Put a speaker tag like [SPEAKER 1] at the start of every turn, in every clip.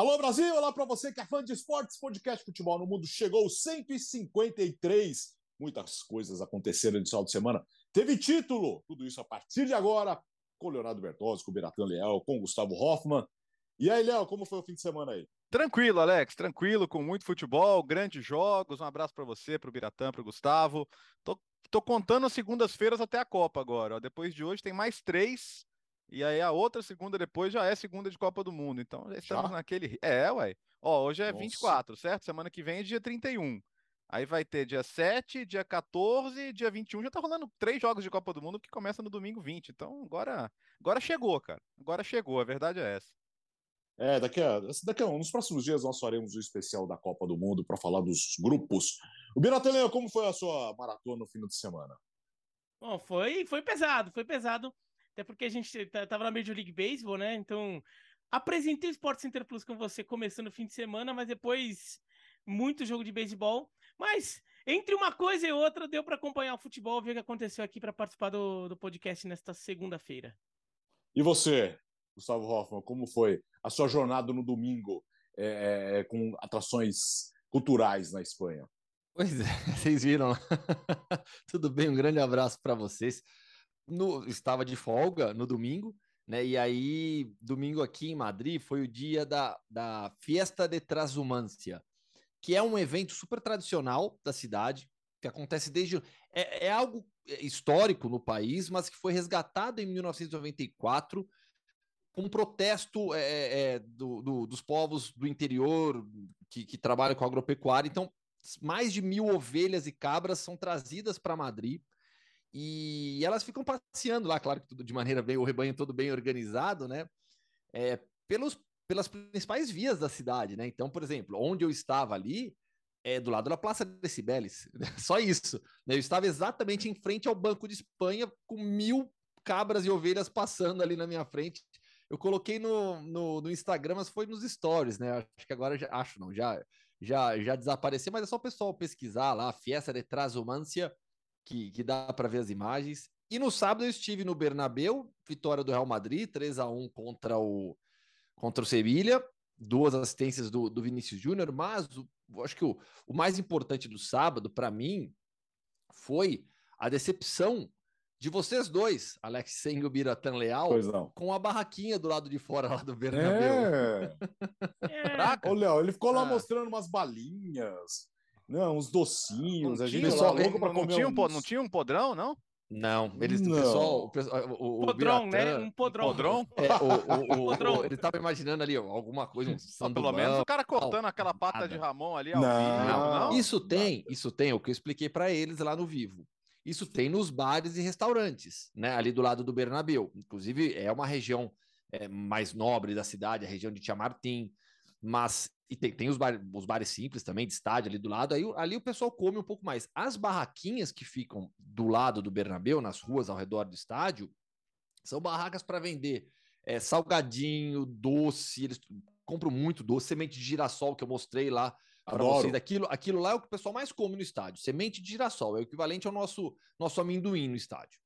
[SPEAKER 1] Alô Brasil, olá para você que é fã de esportes, podcast Futebol no Mundo chegou 153. Muitas coisas aconteceram nesse final de semana. Teve título, tudo isso a partir de agora, com Leonardo Bertozzi, com Beratan Leal, com Gustavo Hoffman. E aí, Léo, como foi o fim de semana aí?
[SPEAKER 2] Tranquilo, Alex, tranquilo, com muito futebol, grandes jogos. Um abraço para você, para o Biratã, para o Gustavo. Tô, tô contando as segundas-feiras até a Copa agora. Ó. Depois de hoje tem mais três e aí a outra segunda depois já é segunda de Copa do Mundo. Então já estamos já? naquele. É, ué. Ó, hoje é Nossa. 24, certo? Semana que vem é dia 31. Aí vai ter dia 7, dia 14, dia 21. Já tá rolando três jogos de Copa do Mundo que começa no domingo 20. Então agora, agora chegou, cara. Agora chegou, a verdade é essa.
[SPEAKER 1] É, daqui a, daqui a nos próximos dias nós faremos o um especial da Copa do Mundo para falar dos grupos. O Biratelê, como foi a sua maratona no fim de semana?
[SPEAKER 3] Bom, foi, foi pesado, foi pesado. Até porque a gente tava na Major League Baseball, né? Então, apresentei o Sport Center Plus com você começando o fim de semana, mas depois muito jogo de beisebol. Mas entre uma coisa e outra, deu para acompanhar o futebol, ver o que aconteceu aqui para participar do, do podcast nesta segunda-feira.
[SPEAKER 1] E você, Gustavo Hoffman, como foi a sua jornada no domingo é, é com atrações culturais na Espanha?
[SPEAKER 4] Pois é, vocês viram. Tudo bem, um grande abraço para vocês no, estava de folga no domingo, né? E aí, domingo aqui em Madrid foi o dia da, da Fiesta de Trasumância, que é um evento super tradicional da cidade, que acontece desde. É, é algo histórico no país, mas que foi resgatado em 1994 com um protesto é, é, é, do, do, dos povos do interior que, que trabalham com agropecuária. Então, mais de mil ovelhas e cabras são trazidas para Madrid e elas ficam passeando lá, claro que tudo de maneira bem, o rebanho todo bem organizado, né? É, pelos, pelas principais vias da cidade, né? Então, por exemplo, onde eu estava ali, é do lado da Praça de Cibeles, só isso. Né? Eu estava exatamente em frente ao Banco de Espanha, com mil cabras e ovelhas passando ali na minha frente. Eu coloquei no, no, no Instagram, mas foi nos stories, né? Acho que agora já acho não, já já já desapareceu, mas é só o pessoal pesquisar lá, Fiesta de Trasumância que, que dá para ver as imagens. E no sábado eu estive no Bernabeu, vitória do Real Madrid, 3 a 1 contra o contra o Sevilha, duas assistências do, do Vinícius Júnior, mas o, acho que o, o mais importante do sábado, para mim, foi a decepção de vocês dois, Alex Seng e o Biratan Leal, com a barraquinha do lado de fora lá do Bernabéu.
[SPEAKER 1] É. é. Ô, Léo, ele ficou lá ah. mostrando umas balinhas, não, uns docinhos.
[SPEAKER 2] Não a gente pessoal louco para comer. Tinha um, não tinha um podrão, não?
[SPEAKER 4] Não, eles, não. o pessoal, o, pessoal, o,
[SPEAKER 3] o podrão, né? Biratã, né? Um podrão.
[SPEAKER 2] podrão?
[SPEAKER 4] É, o, o, podrão. ele tava imaginando ali alguma coisa, um
[SPEAKER 2] Pelo menos o cara cortando não, aquela pata nada. de Ramon ali ao não, vivo.
[SPEAKER 4] Não, isso tem, isso tem, o que eu expliquei para eles lá no vivo. Isso tem nos bares e restaurantes, né? Ali do lado do Bernabéu. Inclusive, é uma região é, mais nobre da cidade, a região de Chamartim. Mas e tem, tem os, bar, os bares simples também, de estádio ali do lado, aí ali o pessoal come um pouco mais. As barraquinhas que ficam do lado do Bernabéu, nas ruas ao redor do estádio, são barracas para vender é, salgadinho, doce, eles compram muito doce, semente de girassol que eu mostrei lá para vocês. Aquilo, aquilo lá é o que o pessoal mais come no estádio. Semente de girassol é o equivalente ao nosso, nosso amendoim no estádio.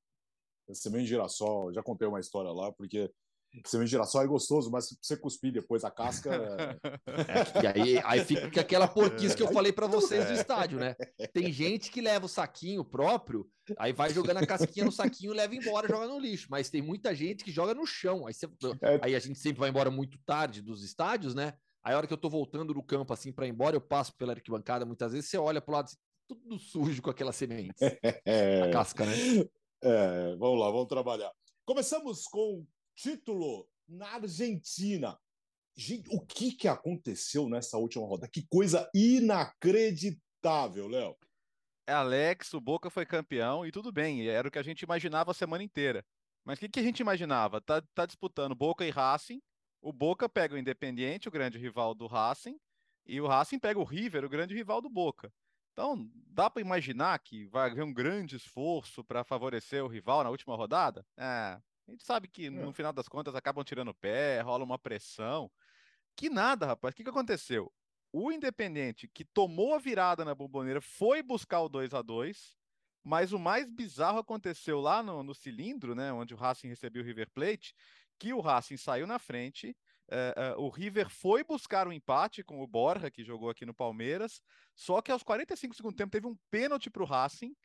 [SPEAKER 1] Semente de girassol, já contei uma história lá, porque Semente de girassol é gostoso, mas se você cuspir depois a casca.
[SPEAKER 4] É, e aí, aí fica aquela porquice que eu falei para vocês do é. estádio, né? Tem gente que leva o saquinho próprio, aí vai jogando a casquinha no saquinho, leva embora, joga no lixo. Mas tem muita gente que joga no chão. Aí, você, é. aí a gente sempre vai embora muito tarde dos estádios, né? Aí a hora que eu tô voltando do campo assim para ir embora, eu passo pela arquibancada, muitas vezes você olha pro lado assim, tudo sujo com aquela semente. A casca, né?
[SPEAKER 1] É, vamos lá, vamos trabalhar. Começamos com título na Argentina. Gente, o que, que aconteceu nessa última rodada? Que coisa inacreditável, Léo.
[SPEAKER 2] É Alex, o Boca foi campeão e tudo bem, era o que a gente imaginava a semana inteira. Mas o que, que a gente imaginava? Tá, tá disputando Boca e Racing, o Boca pega o Independiente, o grande rival do Racing, e o Racing pega o River, o grande rival do Boca. Então, dá para imaginar que vai haver um grande esforço para favorecer o rival na última rodada? É, a gente sabe que no é. final das contas acabam tirando o pé, rola uma pressão. Que nada, rapaz. O que, que aconteceu? O Independente, que tomou a virada na bomboneira, foi buscar o 2 a 2 mas o mais bizarro aconteceu lá no, no cilindro, né? Onde o Racing recebeu o River Plate, que o Racing saiu na frente, Uh, uh, o River foi buscar um empate com o Borja, que jogou aqui no Palmeiras, só que aos 45 do segundo tempo teve um pênalti para o Racing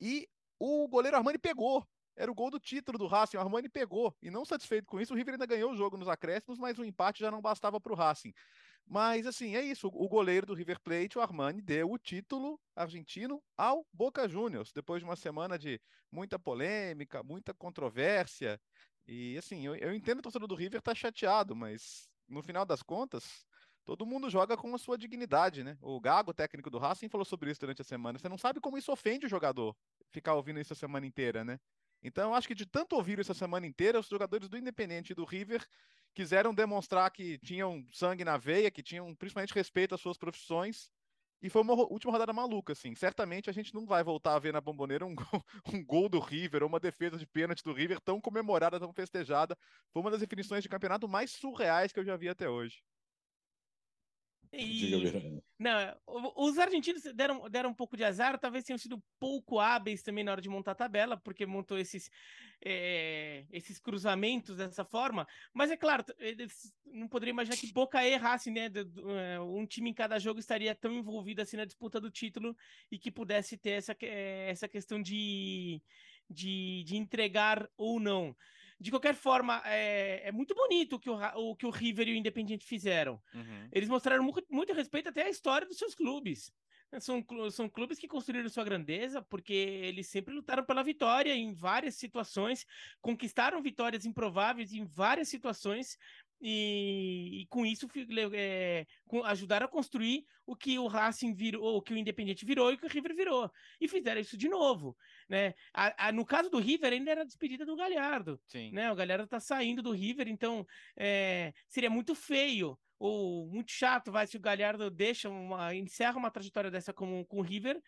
[SPEAKER 2] e o goleiro Armani pegou. Era o gol do título do Racing, o Armani pegou. E não satisfeito com isso, o River ainda ganhou o jogo nos acréscimos, mas o empate já não bastava para o Racing. Mas, assim, é isso. O goleiro do River Plate, o Armani, deu o título argentino ao Boca Juniors, depois de uma semana de muita polêmica, muita controvérsia. E, assim, eu, eu entendo o torcedor do River tá chateado, mas no final das contas, todo mundo joga com a sua dignidade, né? O Gago, técnico do Racing, falou sobre isso durante a semana. Você não sabe como isso ofende o jogador, ficar ouvindo isso a semana inteira, né? Então, acho que de tanto ouvir isso a semana inteira, os jogadores do Independente e do River quiseram demonstrar que tinham sangue na veia, que tinham principalmente respeito às suas profissões. E foi uma última rodada maluca, assim. Certamente a gente não vai voltar a ver na bomboneira um gol, um gol do River ou uma defesa de pênalti do River tão comemorada, tão festejada. Foi uma das definições de campeonato mais surreais que eu já vi até hoje.
[SPEAKER 3] E... Não, os argentinos deram, deram um pouco de azar, talvez tenham sido pouco hábeis também na hora de montar a tabela, porque montou esses, é, esses cruzamentos dessa forma. Mas é claro, eles não poderia imaginar que Boca errasse, né? É, um time em cada jogo estaria tão envolvido assim na disputa do título e que pudesse ter essa, é, essa questão de, de, de entregar ou não. De qualquer forma, é, é muito bonito o que o, o, que o River e o Independiente fizeram. Uhum. Eles mostraram muito, muito respeito até à história dos seus clubes. São, são clubes que construíram sua grandeza porque eles sempre lutaram pela vitória em várias situações, conquistaram vitórias improváveis em várias situações e, e, com isso é, ajudaram a construir o que o Racing virou, o que o Independiente virou e o que o River virou. E fizeram isso de novo. Né? A, a, no caso do River, ainda era a despedida do Galhardo. Sim. Né? O Galhardo tá saindo do River, então é, seria muito feio ou muito chato vai se o Galhardo deixa uma, encerra uma trajetória dessa com, com o River,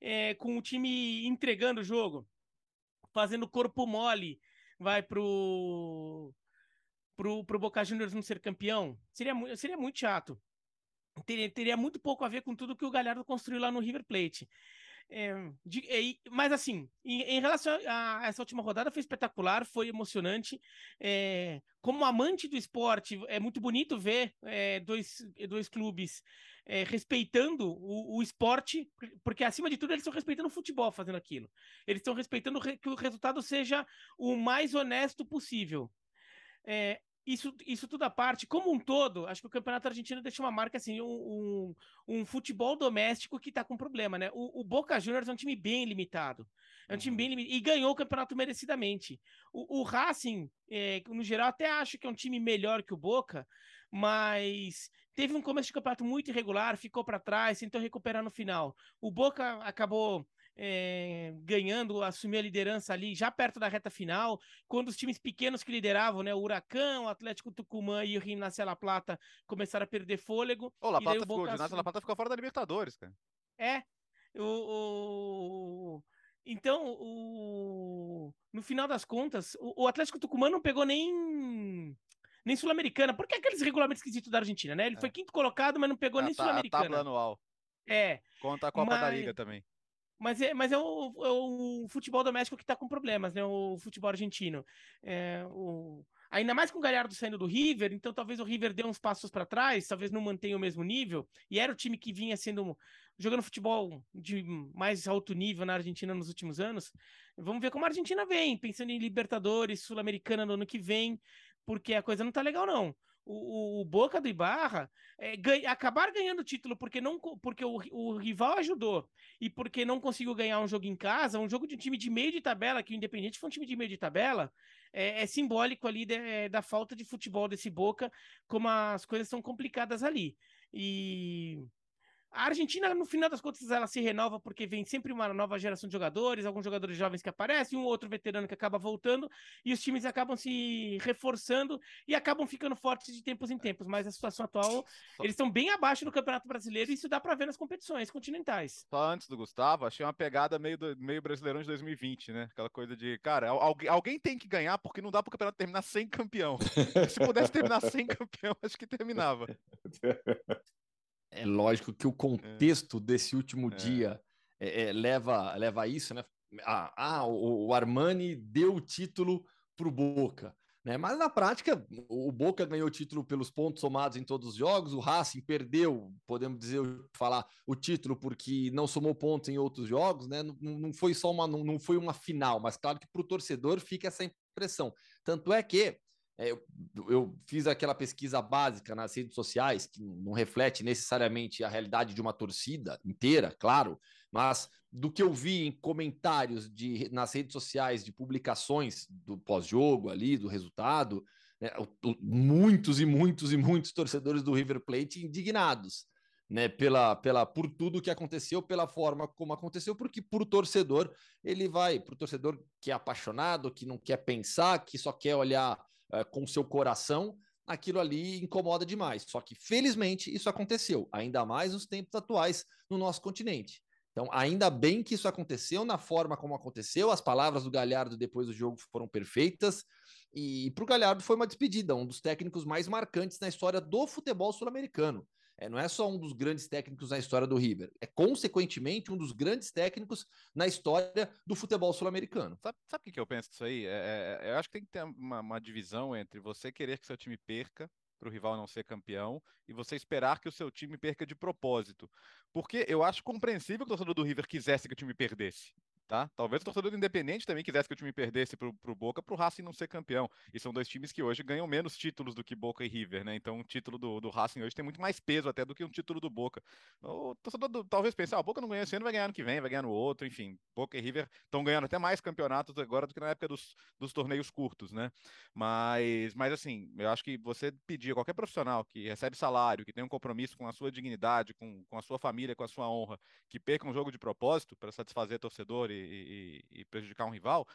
[SPEAKER 3] é, com o time entregando o jogo, fazendo corpo mole, vai pro pro, pro Boca Juniors não ser campeão, seria, seria muito chato. Teria, teria muito pouco a ver com tudo que o Galhardo construiu lá no River Plate. É, de, é, mas assim, em, em, relação a essa última rodada, foi espetacular, foi emocionante. É, como amante do esporte, é muito bonito ver é, dois, dois clubes é, respeitando o, o, esporte, porque acima de tudo eles estão respeitando o futebol fazendo aquilo. Eles estão respeitando que o resultado seja o mais honesto possível. É, isso, isso tudo à parte, como um todo, acho que o Campeonato Argentino deixa uma marca assim, um, um, um futebol doméstico que está com problema, né? O, o, Boca Juniors é um time bem limitado. É um time bem uhum. limitado. E ganhou o campeonato merecidamente. O, o Racing, é, no geral, até acho que é um time melhor que o Boca, mas teve um começo de campeonato muito irregular, ficou para trás, tentou recuperar no final. O Boca acabou é, ganhando, assumiu a liderança ali já perto da reta final, quando os times pequenos que lideravam, né, o Huracão, o Atlético Tucumã e o Gimnasia La Plata começaram a perder fôlego.
[SPEAKER 2] La Plata ficou, o Gimnasia La Plata ficou fora da Libertadores, cara.
[SPEAKER 3] É, o, o... Então, o... no final das contas, o, Atlético Tucumã não pegou nem nem Sul-Americana, porque é aqueles regulamentos esquisitos da Argentina, né? Ele é. foi quinto colocado, mas não pegou a, nem Sul-Americana. A
[SPEAKER 2] tabela anual.
[SPEAKER 3] É.
[SPEAKER 2] Conta a Copa mas... da Liga também.
[SPEAKER 3] Mas é, mas é, o, é o futebol doméstico que está com problemas, né? O futebol argentino. É, o... Ainda mais com o Galhardo saindo do River, então talvez o River dê uns passos para trás, talvez não mantenha o mesmo nível. E era o time que vinha sendo jogando futebol de mais alto nível na Argentina nos últimos anos. Vamos ver como a Argentina vem, pensando em Libertadores, Sul-Americana no ano que vem, porque a coisa não tá legal, não o, o, Boca do Ibarra é, ganha, acabar ganhando o título porque, não, porque o, o, rival ajudou e porque não conseguiu ganhar um jogo em casa, um jogo de um time de meio de tabela, que o Independente foi um time de meio de tabela, é, é simbólico ali de, é, da falta de futebol desse Boca, como as coisas são complicadas ali. E a Argentina, no final das contas, ela se renova porque vem sempre uma nova geração de jogadores, alguns jogadores jovens que aparecem, um outro veterano que acaba voltando, e os times acabam se reforçando e acabam ficando fortes de tempos em tempos. Mas a situação atual, eles estão bem abaixo do Campeonato Brasileiro e isso dá para ver nas competições continentais.
[SPEAKER 2] Só antes do Gustavo, achei uma pegada meio, do, meio brasileirão de 2020, né? Aquela coisa de, cara, alguém, alguém tem que ganhar porque não dá para o campeonato terminar sem campeão. Se pudesse terminar sem campeão, acho que terminava.
[SPEAKER 4] é lógico que o é. contexto é. desse último é. dia é, é, leva, leva a isso, né? Ah, ah o, o, Armani deu o título para o Boca. Né? Mas na prática, o Boca ganhou o título pelos pontos somados em todos os jogos, o Racing perdeu, podemos dizer, falar o título porque não somou pontos em outros jogos, né? Não, não foi só uma, não, não foi uma final, mas claro que para o torcedor fica essa impressão. Tanto é que é, eu, eu, fiz aquela pesquisa básica nas redes sociais, que não reflete necessariamente a realidade de uma torcida inteira, claro, mas do que eu vi em comentários de, nas redes sociais de publicações do pós-jogo ali, do resultado, né, muitos e muitos e muitos torcedores do River Plate indignados. Né, pela, pela, por tudo que aconteceu, pela forma como aconteceu, porque o torcedor, ele vai, para o torcedor que é apaixonado, que não quer pensar, que só quer olhar uh, com seu coração, aquilo ali incomoda demais. Só que, felizmente, isso aconteceu, ainda mais nos tempos atuais no nosso continente. Então, ainda bem que isso aconteceu na forma como aconteceu. As palavras do Galhardo depois do jogo foram perfeitas. E para o Galhardo foi uma despedida, um dos técnicos mais marcantes na história do futebol sul-americano. É, não é só um dos grandes técnicos na história do River, é consequentemente um dos grandes técnicos na história do futebol sul-americano.
[SPEAKER 2] Sabe, sabe o que, eu penso disso aí? É, é, eu acho que tem que ter uma, uma divisão entre você querer que seu time perca para o rival não ser campeão e você esperar que o seu time perca de propósito. Porque eu acho compreensível que o torcedor do River quisesse que o time perdesse tá? Talvez o torcedor do Independente também quisesse que o time perdesse pro, pro Boca, pro Racing não ser campeão. E são dois times que hoje ganham menos títulos do que Boca e River, né? Então o título do, do Racing hoje tem muito mais peso até do que um título do Boca. O torcedor do, talvez pense, ah, o Boca não ganha esse ano, vai ganhar no que vem, vai ganhar no outro, enfim. Boca e River estão ganhando até mais campeonatos agora do que na época dos, dos torneios curtos, né? Mas, mas assim, eu acho que você pedir a qualquer profissional que recebe salário, que tem um compromisso com a sua dignidade, com, com a sua família, com a sua honra, que perca um jogo de propósito para satisfazer torcedor e, e e prejudicar um rival,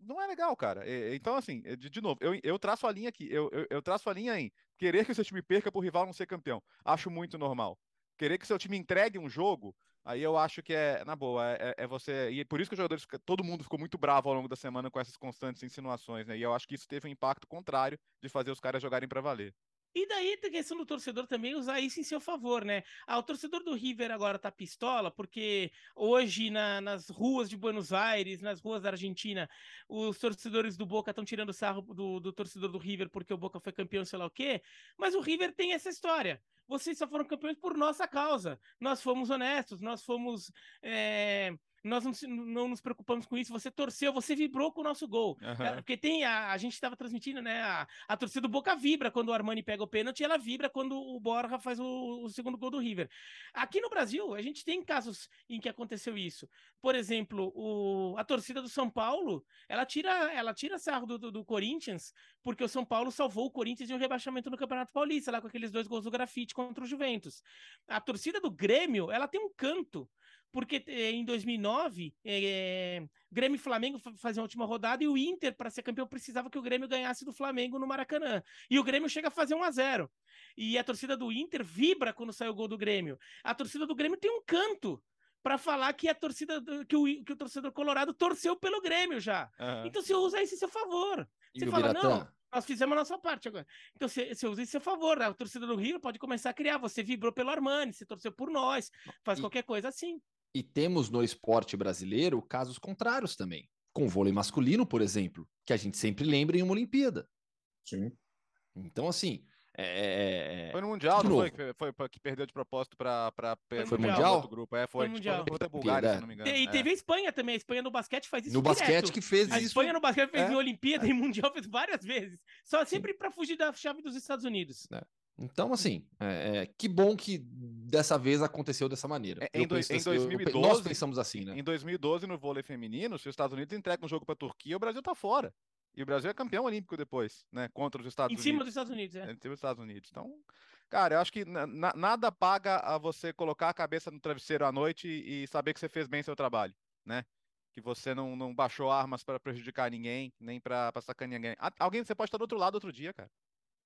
[SPEAKER 2] não é legal, cara. então, assim, de, de novo, eu, eu, traço a linha aqui, eu, eu, eu, traço a linha em querer que o seu time perca para o rival não ser campeão. Acho muito normal. Querer que o seu time entregue um jogo, aí eu acho que é, na boa, é, é você. E por isso que os jogadores, todo mundo ficou muito bravo ao longo da semana com essas constantes insinuações, né? E eu acho que isso teve um impacto contrário de fazer os caras jogarem para valer.
[SPEAKER 3] E daí tem questão do torcedor também usar isso em seu favor, né? Ah, o torcedor do River agora tá pistola, porque hoje na, nas ruas de Buenos Aires, nas ruas da Argentina, os torcedores do Boca estão tirando sarro do, do torcedor do River porque o Boca foi campeão, sei lá o quê. Mas o River tem essa história vocês só foram campeões por nossa causa. Nós fomos honestos, nós fomos é, nós não, não, nos preocupamos com isso. Você torceu, você vibrou com o nosso gol. Uhum. Porque tem a, a gente estava transmitindo, né? A, a, torcida do Boca vibra quando o Armani pega o pênalti, ela vibra quando o Borja faz o, o, segundo gol do River. Aqui no Brasil, a gente tem casos em que aconteceu isso. Por exemplo, o, a torcida do São Paulo, ela tira, ela tira sarro do, do, do Corinthians, porque o São Paulo salvou o Corinthians de um rebaixamento no Campeonato Paulista, lá com aqueles dois gols do grafite contra o Juventus. A torcida do Grêmio, ela tem um canto porque eh, em 2009, é, Grêmio e Flamengo faziam a última rodada e o Inter, para ser campeão, precisava que o Grêmio ganhasse do Flamengo no Maracanã. E o Grêmio chega a fazer 1 a 0 E a torcida do Inter vibra quando sai o gol do Grêmio. A torcida do Grêmio tem um canto para falar que a torcida que o, que o torcedor colorado torceu pelo Grêmio já. Uhum. Então você usa isso em seu favor. Você e fala, não, nós fizemos a nossa parte agora. Então você, você usa isso a seu favor. A torcida do Rio pode começar a criar. Você vibrou pelo Armani, você torceu por nós, faz e, qualquer coisa assim.
[SPEAKER 4] E temos no esporte brasileiro casos contrários também, com o vôlei masculino, por exemplo, que a gente sempre lembra em uma Olimpíada.
[SPEAKER 1] Sim.
[SPEAKER 4] Então, assim. É... é,
[SPEAKER 2] é foi no Mundial, não foi? Foi, foi que perdeu de propósito para
[SPEAKER 4] Foi Mundial? Outro
[SPEAKER 2] grupo. É, foi,
[SPEAKER 3] foi Mundial.
[SPEAKER 2] Tipo, Bulgária, é. se não me engano.
[SPEAKER 3] E, teve é. a Espanha também. A Espanha no basquete faz isso
[SPEAKER 4] No
[SPEAKER 3] direto.
[SPEAKER 4] basquete que fez
[SPEAKER 3] a
[SPEAKER 4] isso.
[SPEAKER 3] A Espanha no basquete fez é. em Olimpíada e Mundial fez várias vezes. Só sempre para fugir da chave dos Estados Unidos.
[SPEAKER 4] É. Então, assim, é, é, que bom que dessa vez aconteceu dessa maneira.
[SPEAKER 2] É, em, do,
[SPEAKER 4] penso,
[SPEAKER 2] em 2012,
[SPEAKER 4] eu, nós pensamos assim, né?
[SPEAKER 2] Em 2012, no vôlei feminino, se os Estados Unidos entregam um jogo para a Turquia, o Brasil tá fora. E o Brasil é campeão olímpico depois, né? Contra os Estados
[SPEAKER 3] em
[SPEAKER 2] Unidos.
[SPEAKER 3] Em cima dos Estados Unidos, é.
[SPEAKER 2] Em cima dos Estados Unidos. Então, cara, eu acho que na, nada paga a você colocar a cabeça no travesseiro à noite e, e saber que você fez bem seu trabalho, né? Que você não, não baixou armas para prejudicar ninguém, nem para sacanear ninguém. Alguém, você pode estar do outro lado outro dia, cara.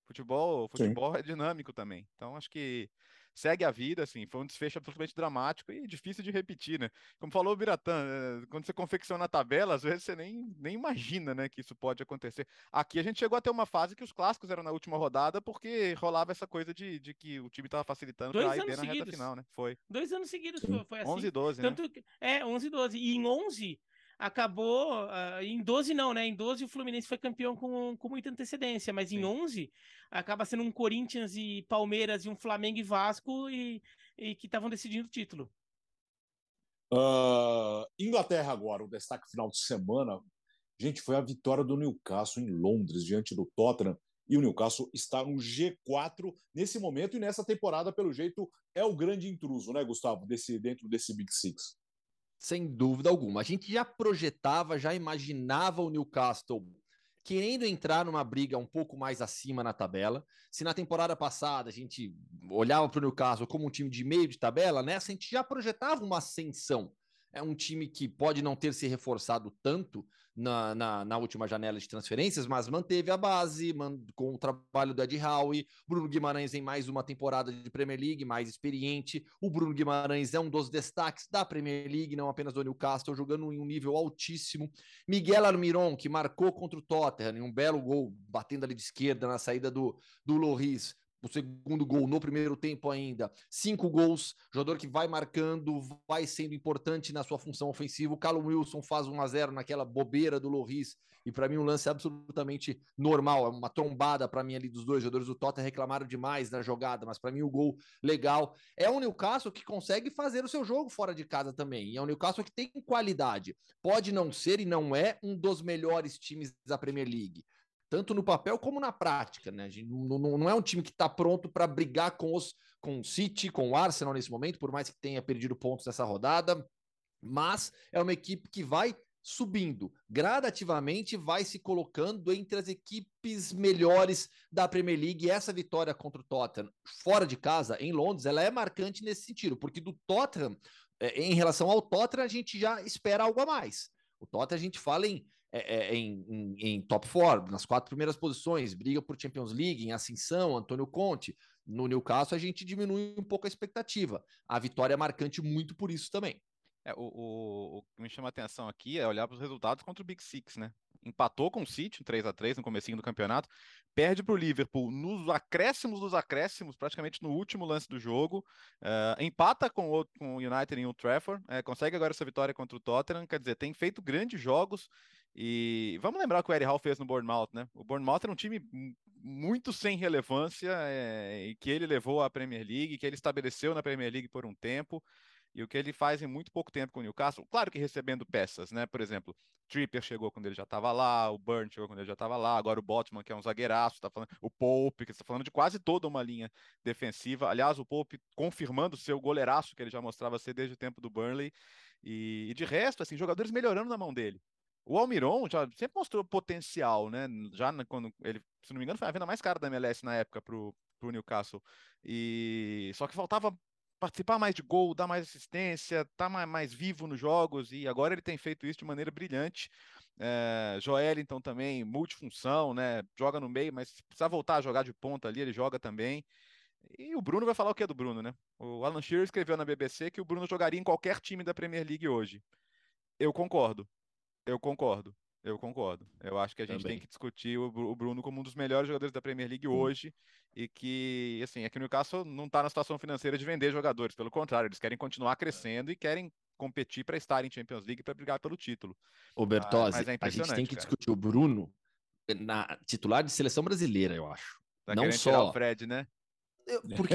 [SPEAKER 2] Futebol, futebol é dinâmico também. Então acho que segue a vida, assim, foi um desfecho absolutamente dramático e difícil de repetir, né? Como falou o Biratã, eh, quando você confecciona a tabela, às vezes você nem, nem imagina, né, que isso pode acontecer. Aqui a gente chegou a ter uma fase que os clássicos eram na última rodada porque rolava essa coisa de, de que o time estava facilitando para ir bem na reta final, né? Foi.
[SPEAKER 3] Dois anos seguidos foi, foi assim.
[SPEAKER 2] 11 e 12,
[SPEAKER 3] Tanto, né? É, 11 e 12. E em 11 acabou uh, em 12 não, né? Em 12 o Fluminense foi campeão com, com muita antecedência, mas em Sim. 11 acaba sendo um Corinthians e Palmeiras e um Flamengo e Vasco e, e que estavam decidindo o título.
[SPEAKER 1] Uh, Inglaterra agora, o destaque final de semana. Gente, foi a vitória do Newcastle em Londres diante do Tottenham. E o Newcastle está no G4 nesse momento e nessa temporada, pelo jeito, é o grande intruso, né, Gustavo, desse, dentro desse Big Six.
[SPEAKER 4] Sem dúvida alguma. A gente já projetava, já imaginava o Newcastle querendo entrar numa briga um pouco mais acima na tabela. Se na temporada passada a gente olhava para o Newcastle como um time de meio de tabela, nessa a gente já projetava uma ascensão. É um time que pode não ter se reforçado tanto, na, na, na, última janela de transferências, mas manteve a base man, com o trabalho do Ed Howe. Bruno Guimarães em mais uma temporada de Premier League, mais experiente. O Bruno Guimarães é um dos destaques da Premier League, não apenas do Newcastle, jogando em um nível altíssimo. Miguel Almiron, que marcou contra o Tottenham, um belo gol, batendo ali de esquerda na saída do, do Loris o segundo gol no primeiro tempo ainda. Cinco gols, jogador que vai marcando, vai sendo importante na sua função ofensiva. O Callum Wilson faz 1 a 0 naquela bobeira do Loris, e para mim um lance absolutamente normal, é uma trombada para mim ali dos dois jogadores do Tottenham reclamaram demais na jogada, mas para mim o gol legal. É o Newcastle que consegue fazer o seu jogo fora de casa também. E é o Newcastle que tem qualidade. Pode não ser e não é um dos melhores times da Premier League tanto no papel como na prática, né? Não, não, é um time que está pronto para brigar com os com o City, com o Arsenal nesse momento, por mais que tenha perdido pontos nessa rodada, mas é uma equipe que vai subindo gradativamente, vai se colocando entre as equipes melhores da Premier League. E essa vitória contra o Tottenham fora de casa, em Londres, ela é marcante nesse sentido, porque do Tottenham, é, em relação ao Tottenham, a gente já espera algo a mais. O Tottenham a gente fala em é, é, em, em, em, top four, nas quatro primeiras posições, briga por Champions League, em ascensão, Antônio Conte. No Newcastle, a gente diminui um pouco a expectativa. A vitória é marcante muito por isso também.
[SPEAKER 2] É, o, o, o, que me chama a atenção aqui é olhar para os resultados contra o Big Six, né? Empatou com o City, um 3 a 3 no comecinho do campeonato, perde para o Liverpool nos acréscimos dos acréscimos, praticamente no último lance do jogo, uh, empata com o, com o United em Old Trafford, uh, consegue agora essa vitória contra o Tottenham, quer dizer, tem feito grandes jogos e vamos lembrar o que o Eddie Hall fez no Bournemouth, né? O Bournemouth era um time muito sem relevância é, e que ele levou à Premier League, que ele estabeleceu na Premier League por um tempo e o que ele faz em muito pouco tempo com o Newcastle, claro que recebendo peças, né? Por exemplo, Tripper chegou quando ele já estava lá, o Burn chegou quando ele já estava lá, agora o Botman, que é um zagueiraço, tá falando, o Pope, que está falando de quase toda uma linha defensiva. Aliás, o Pope confirmando seu goleiraço que ele já mostrava ser desde o tempo do Burnley. E, e de resto, assim, jogadores melhorando na mão dele. O Almiron já sempre mostrou potencial, né? Já quando ele, se não me engano, foi a venda mais cara da MLS na época pro, pro Newcastle. E só que faltava participar mais de gol, dar mais assistência, tá mais, mais vivo nos jogos e agora ele tem feito isso de maneira brilhante. É, Joel, então, também multifunção, né? Joga no meio, mas se precisar voltar a jogar de ponta ali, ele joga também. E o Bruno vai falar o que é do Bruno, né? O Alan Shearer escreveu na BBC que o Bruno jogaria em qualquer time da Premier League hoje. Eu concordo. Eu concordo. Eu concordo. Eu acho que a gente Também. tem que discutir o Bruno como um dos melhores jogadores da Premier League hum. hoje e que, assim, é que o Newcastle não está na situação financeira de vender jogadores, pelo contrário, eles querem continuar crescendo e querem competir para estar em Champions League para brigar pelo título.
[SPEAKER 4] O Bertozzi, ah, é a gente tem que cara. discutir o Bruno na titular de seleção brasileira, eu acho.
[SPEAKER 2] Tá não só
[SPEAKER 4] o
[SPEAKER 2] Fred, né?
[SPEAKER 4] Porque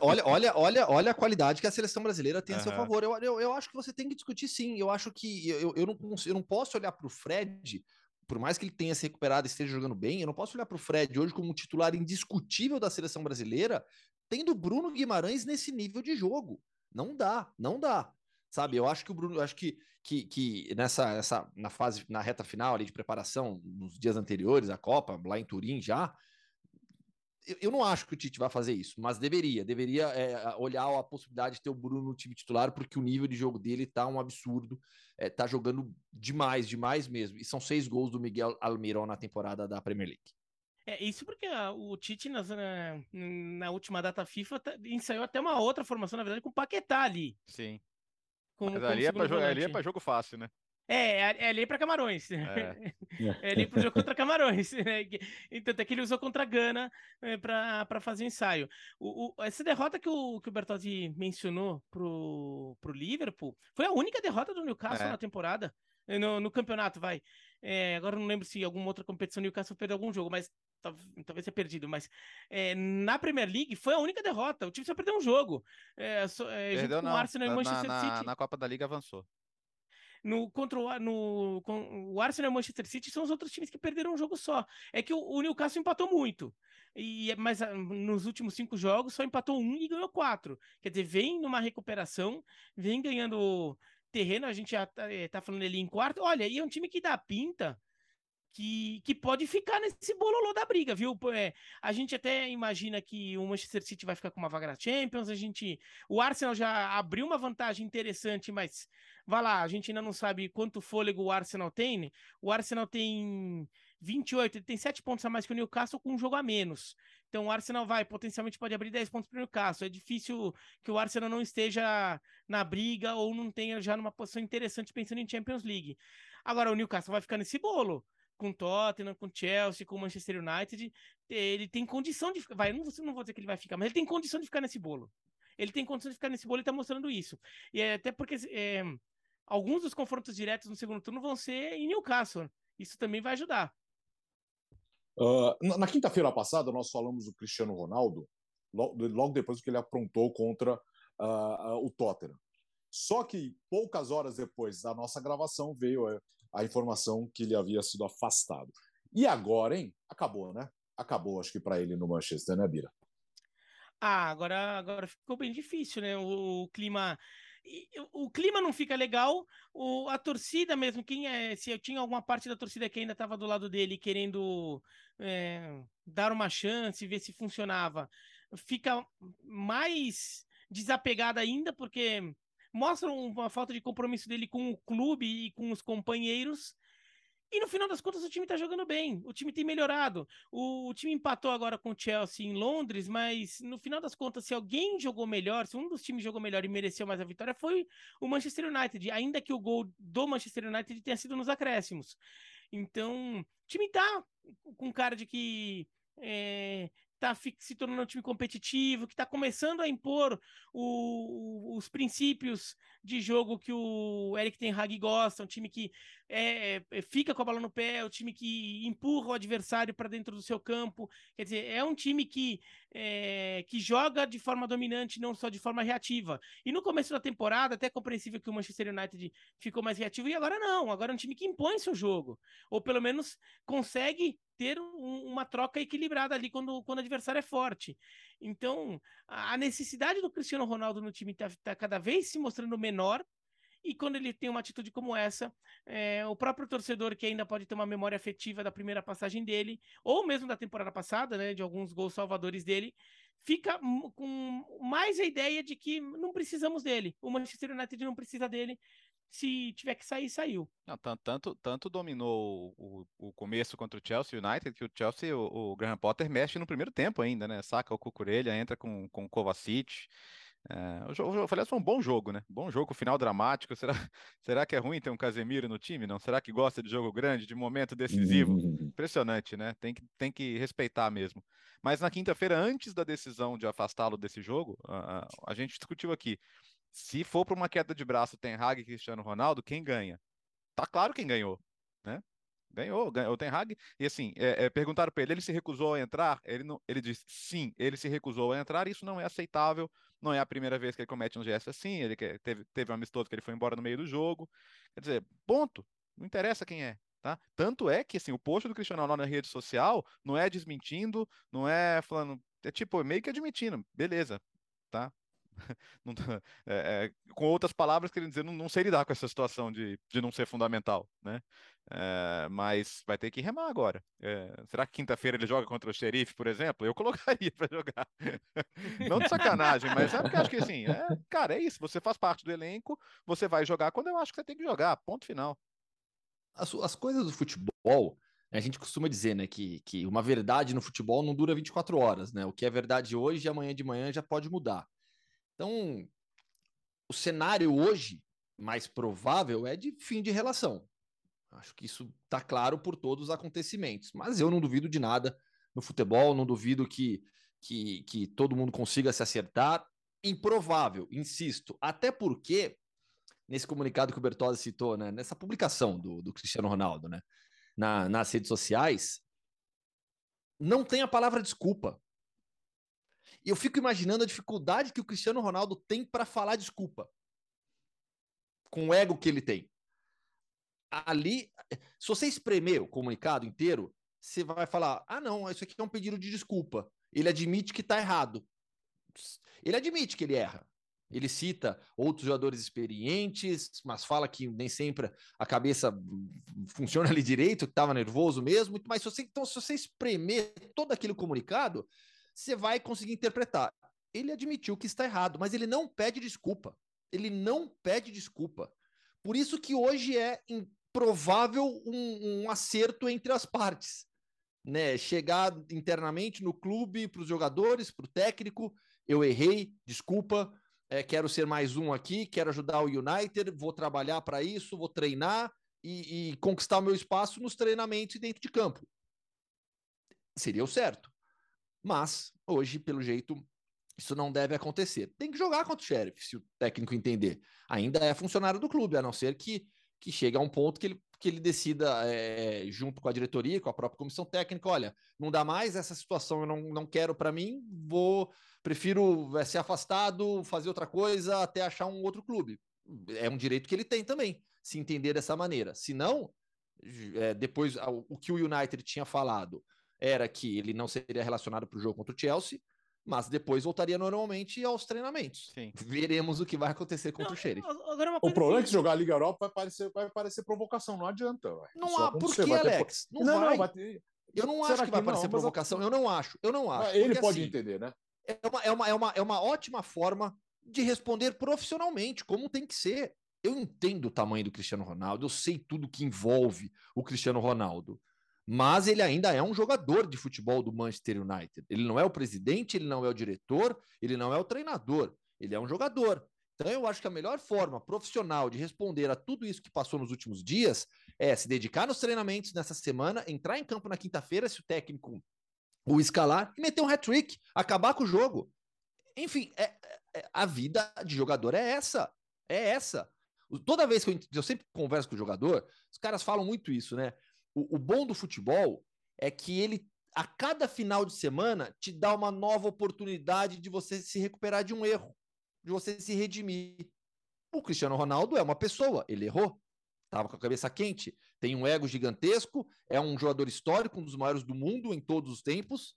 [SPEAKER 4] olha, olha, olha, olha a qualidade que a seleção brasileira tem a seu favor. Eu, eu, eu acho que você tem que discutir sim. Eu acho que eu, eu, não, eu não posso olhar para o Fred, por mais que ele tenha se recuperado e esteja jogando bem, eu não posso olhar para o Fred hoje como um titular indiscutível da seleção brasileira, tendo Bruno Guimarães nesse nível de jogo. Não dá, não dá. Sabe, eu acho que o Bruno, acho que, que, que nessa, essa, na fase, na reta final ali de preparação, nos dias anteriores à Copa, lá em Turim já, eu não acho que o Tite vai fazer isso, mas deveria. Deveria é, olhar a possibilidade de ter o Bruno no time titular, porque o nível de jogo dele tá um absurdo. É, tá jogando demais, demais mesmo. E são seis gols do Miguel Almirón na temporada da Premier League.
[SPEAKER 3] É isso porque a, o Tite na, na, última data FIFA tá, ensaiou até uma outra formação, na verdade, com o Paquetá ali.
[SPEAKER 2] Sim. Com, Mas ali, é pra, ali é para jogo fácil, né?
[SPEAKER 3] É, é, é ali para Camarões. É. é ali pro jogo contra Camarões. Né? Então, até que ele usou contra Gana é, para fazer o ensaio. O, o, essa derrota que o, que o Bertozzi mencionou pro, pro Liverpool foi a única derrota do Newcastle é. na temporada. no, no campeonato, vai. É, agora não lembro se alguma outra competição o Newcastle perdeu algum jogo, mas talvez tenha perdido, mas é, na Premier League foi a única derrota. O time só perdeu um jogo. É,
[SPEAKER 2] é, Perdeu junto com não. o Arsenal na, e Manchester na, City. Na Copa da Liga avançou.
[SPEAKER 3] No, contra o, no, com, o Arsenal e o Manchester City são os outros times que perderam um jogo só. É que o, o Newcastle empatou muito. E, mas ah, nos últimos cinco jogos só empatou um e ganhou quatro. Quer dizer, vem numa recuperação, vem ganhando terreno. A gente já tá, é, tá falando ali em quarto. Olha, e é um time que dá pinta que, que pode ficar nesse bololô da briga, viu? É, a gente até imagina que o Manchester City vai ficar com uma vaga na Champions, a gente, o Arsenal já abriu uma vantagem interessante, mas vai lá, a gente ainda não sabe quanto fôlego o Arsenal tem. O Arsenal tem 28, ele tem 7 pontos a mais que o Newcastle com um jogo a menos. Então o Arsenal vai, potencialmente pode abrir 10 pontos para o Newcastle. É difícil que o Arsenal não esteja na briga ou não tenha já numa posição interessante pensando em Champions League. Agora o Newcastle vai ficar nesse bolo com Tottenham, com Chelsea, com Manchester United, ele tem condição de ficar. Vai, não, não vou dizer que ele vai ficar, mas ele tem condição de ficar nesse bolo. Ele tem condição de ficar nesse bolo e tá mostrando isso. E é, até porque é, alguns dos confrontos diretos no segundo turno vão ser em Newcastle. Isso também vai ajudar.
[SPEAKER 1] Uh, na quinta-feira passada, nós falamos do Cristiano Ronaldo, logo depois que ele aprontou contra uh, uh, o Tottenham. Só que poucas horas depois da nossa gravação veio a informação que ele havia sido afastado. E agora, hein? Acabou, né? Acabou, acho que para ele no Manchester, né, Bira?
[SPEAKER 3] Ah, agora, agora ficou bem difícil, né? O, o clima. O clima não fica legal, o, a torcida mesmo, quem é, se eu tinha alguma parte da torcida que ainda estava do lado dele querendo é, dar uma chance, ver se funcionava, fica mais desapegada ainda, porque mostram uma falta de compromisso dele com o clube e com os companheiros. E no final das contas, o time tá jogando bem, o time tem melhorado. O, o, time empatou agora com o Chelsea em Londres, mas no final das contas, se alguém jogou melhor, se um dos times jogou melhor e mereceu mais a vitória, foi o Manchester United, ainda que o gol do Manchester United tenha sido nos acréscimos. Então, o time tá com cara de que é, está se tornando um time competitivo, que está começando a impor o, os princípios de jogo que o Eric Ten Hag gosta, um time que é, é, fica com a bola no pé, é um time que empurra o adversário para dentro do seu campo. Quer dizer, é um time que, é, que joga de forma dominante, não só de forma reativa. E no começo da temporada, até é compreensível que o Manchester United ficou mais reativo, e agora não. Agora é um time que impõe seu jogo, ou pelo menos consegue ter um, uma troca equilibrada ali quando, quando o adversário é forte. Então, a necessidade do Cristiano Ronaldo no time está tá cada vez se mostrando menor. E quando ele tem uma atitude como essa, é, o próprio torcedor que ainda pode ter uma memória afetiva da primeira passagem dele, ou mesmo da temporada passada, né, de alguns gols salvadores dele, fica com mais a ideia de que não precisamos dele. O Manchester United não precisa dele se tiver que sair, saiu.
[SPEAKER 2] Não, tanto, tanto dominou o, o começo contra o Chelsea United que o Chelsea, o, o Graham Potter mexe no primeiro tempo ainda, né? Saca o Cucurelha, entra com, com o Kovacic. É, o jogo, aliás, foi um bom jogo, né? Bom jogo, final dramático. Será, será que é ruim ter um Casemiro no time? Não? Será que gosta de jogo grande, de momento decisivo? Uhum. Impressionante, né? Tem que, tem que respeitar mesmo. Mas na quinta-feira, antes da decisão de afastá-lo desse jogo, a, a gente discutiu aqui. Se for para uma queda de braço Ten Hag e Cristiano Ronaldo, quem ganha? Tá claro quem ganhou, né? Ganhou, ganhou o Ten Hag. E assim, é, é, perguntaram para ele, ele se recusou a entrar? Ele, não, ele disse sim, ele se recusou a entrar. Isso não é aceitável. Não é a primeira vez que ele comete um gesto assim. Ele teve, teve um amistoso que ele foi embora no meio do jogo. Quer dizer, ponto. Não interessa quem é. Tá? Tanto é que assim, o post do Cristiano Ronaldo na rede social não é desmentindo, não é falando, é tipo meio que admitindo, beleza, tá? não, é, é, com outras palavras, querendo dizer, não, não sei lidar com essa situação de, de não ser fundamental, né? É, mas vai ter que remar agora. É, será que quinta-feira ele joga contra o xerife, por exemplo? Eu colocaria para jogar. não de sacanagem, mas é porque acho que assim, é, cara, é isso. Você faz parte do elenco, você vai jogar quando eu acho que você tem que jogar, ponto final.
[SPEAKER 4] As, as coisas do futebol, a gente costuma dizer, né, que, que uma verdade no futebol não dura 24 horas, né? O que é verdade hoje, amanhã de manhã já pode mudar. Então, o cenário hoje mais provável é de fim de relação. Acho que isso está claro por todos os acontecimentos. Mas eu não duvido de nada no futebol, não duvido que, que, que todo mundo consiga se acertar. Improvável, insisto. Até porque nesse comunicado que o Bertozzi citou, né? Nessa publicação do, do Cristiano Ronaldo, né? Na, nas redes sociais, não tem a palavra desculpa. E eu fico imaginando a dificuldade que o Cristiano Ronaldo tem para falar desculpa. Com o ego que ele tem. Ali, se você espremer o comunicado inteiro, você vai falar: ah, não, isso aqui é um pedido de desculpa. Ele admite que está errado. Ele admite que ele erra. Ele cita outros jogadores experientes, mas fala que nem sempre a cabeça funciona ali direito, que estava nervoso mesmo. Mas se você, então, se você espremer todo aquele comunicado, você vai conseguir interpretar. Ele admitiu que está errado, mas ele não pede desculpa. Ele não pede desculpa. Por isso que hoje é improvável um, um acerto entre as partes. Né? Chegar internamente no clube, para os jogadores, para o técnico, eu errei, desculpa, é, quero ser mais um aqui, quero ajudar o United, vou trabalhar para isso, vou treinar e, e conquistar o meu espaço nos treinamentos e dentro de campo. Seria o certo. Mas, hoje, pelo jeito, isso não deve acontecer. Tem que jogar contra o Sheriff, se o técnico entender. Ainda é funcionário do clube, a não ser que, que chegue a um ponto que ele, que ele decida, é, junto com a diretoria, com a própria comissão técnica, olha, não dá mais essa situação, eu não, não quero para mim, vou prefiro é, ser afastado, fazer outra coisa até achar um outro clube. É um direito que ele tem também, se entender dessa maneira. Se não, é, depois o que o United tinha falado era que ele não seria relacionado para o jogo contra o Chelsea, mas depois voltaria normalmente aos treinamentos. Sim. Veremos o que vai acontecer contra não, o Sheriff.
[SPEAKER 1] o problema é que jogar a Liga Europa vai parecer, vai parecer provocação, não adianta.
[SPEAKER 4] Não há, por que, Alex? Ter... Não, não, vai. não, vai ter... Eu não Será acho que, que vai parecer provocação, eu não acho, eu não acho.
[SPEAKER 1] Ele pode assim, entender, né?
[SPEAKER 4] é uma, é, uma, é, uma, é uma ótima forma de responder profissionalmente, como tem que ser. Eu entendo o tamanho do Cristiano Ronaldo, eu sei tudo que envolve o Cristiano Ronaldo, mas ele ainda é um jogador de futebol do Manchester United. Ele não é o presidente, ele não é o diretor, ele não é o treinador, ele é um jogador. Então eu acho que a melhor forma profissional de responder a tudo isso que passou nos últimos dias é se dedicar nos treinamentos nessa semana, entrar em campo na quinta-feira se o técnico o escalar e meter um hat-trick, acabar com o jogo. Enfim, é, é, é, a vida de jogador é essa. É essa. Toda vez que eu, eu sempre converso com o jogador, os caras falam muito isso, né? O, o bom do futebol é que ele, a cada final de semana, te dá uma nova oportunidade de você se recuperar de um erro, de você se redimir. O Cristiano Ronaldo é uma pessoa, ele errou, estava com a cabeça quente, tem um ego gigantesco, é um jogador histórico, um dos maiores do mundo em todos os tempos,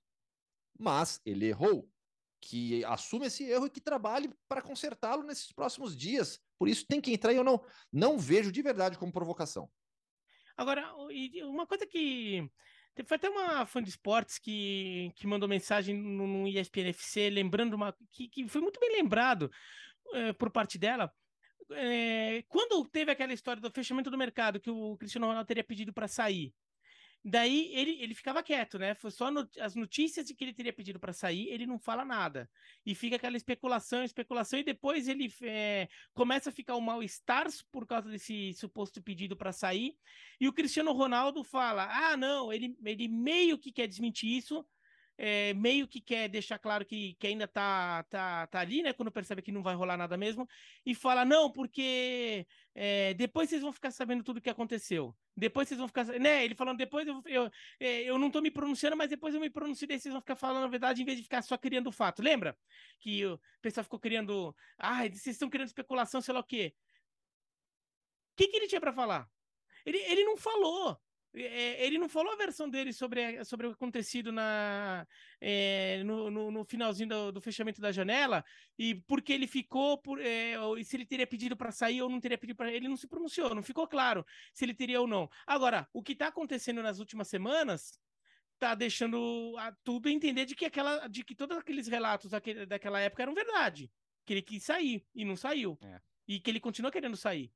[SPEAKER 4] mas ele errou. Que assume esse erro e que trabalhe para consertá-lo nesses próximos dias. Por isso tem que entrar e eu não, não vejo de verdade como provocação.
[SPEAKER 3] Agora, uma coisa que. Foi até uma fã de esportes que, que mandou mensagem no, no lembrando uma. que, que foi muito bem lembrado é, por parte dela é, quando teve aquela história do fechamento do mercado que o Cristiano Ronaldo teria pedido para sair, daí ele, ele ficava quieto, né? Foi só no, as notícias de que ele teria pedido para sair, ele não fala nada. E fica aquela especulação, especulação, e depois ele é, começa a ficar um mal-estar por causa desse suposto pedido para sair. E o Cristiano Ronaldo fala: ah, não, ele, ele meio que quer desmentir isso, é, meio que quer deixar claro que, que ainda tá, tá, tá ali, né? Quando percebe que não vai rolar nada mesmo, e fala: não, porque é, depois vocês vão ficar sabendo tudo o que aconteceu. Depois vocês vão ficar. Né? Ele falando, depois eu, eu, é, eu não tô me pronunciando, mas depois eu me pronuncio, daí vocês vão ficar falando a verdade em vez de ficar só criando fato. Lembra? Que o pessoal ficou criando. Ai, vocês estão criando especulação, sei lá o quê. O que, que ele tinha para falar? Ele, ele não falou. É, ele não falou a versão dele sobre, sobre o acontecido na, é, no, no, no, finalzinho do, do, fechamento da janela e porque ele ficou, por, é, se ele teria pedido para sair ou não teria pedido para. Ele não se pronunciou, não ficou claro se ele teria ou não. Agora, o que está acontecendo nas últimas semanas tá deixando a, tudo entender de que, aquela, de que todos aqueles relatos daquele, daquela época eram verdade. Que ele quis sair e não saiu. É. E que ele continua querendo sair.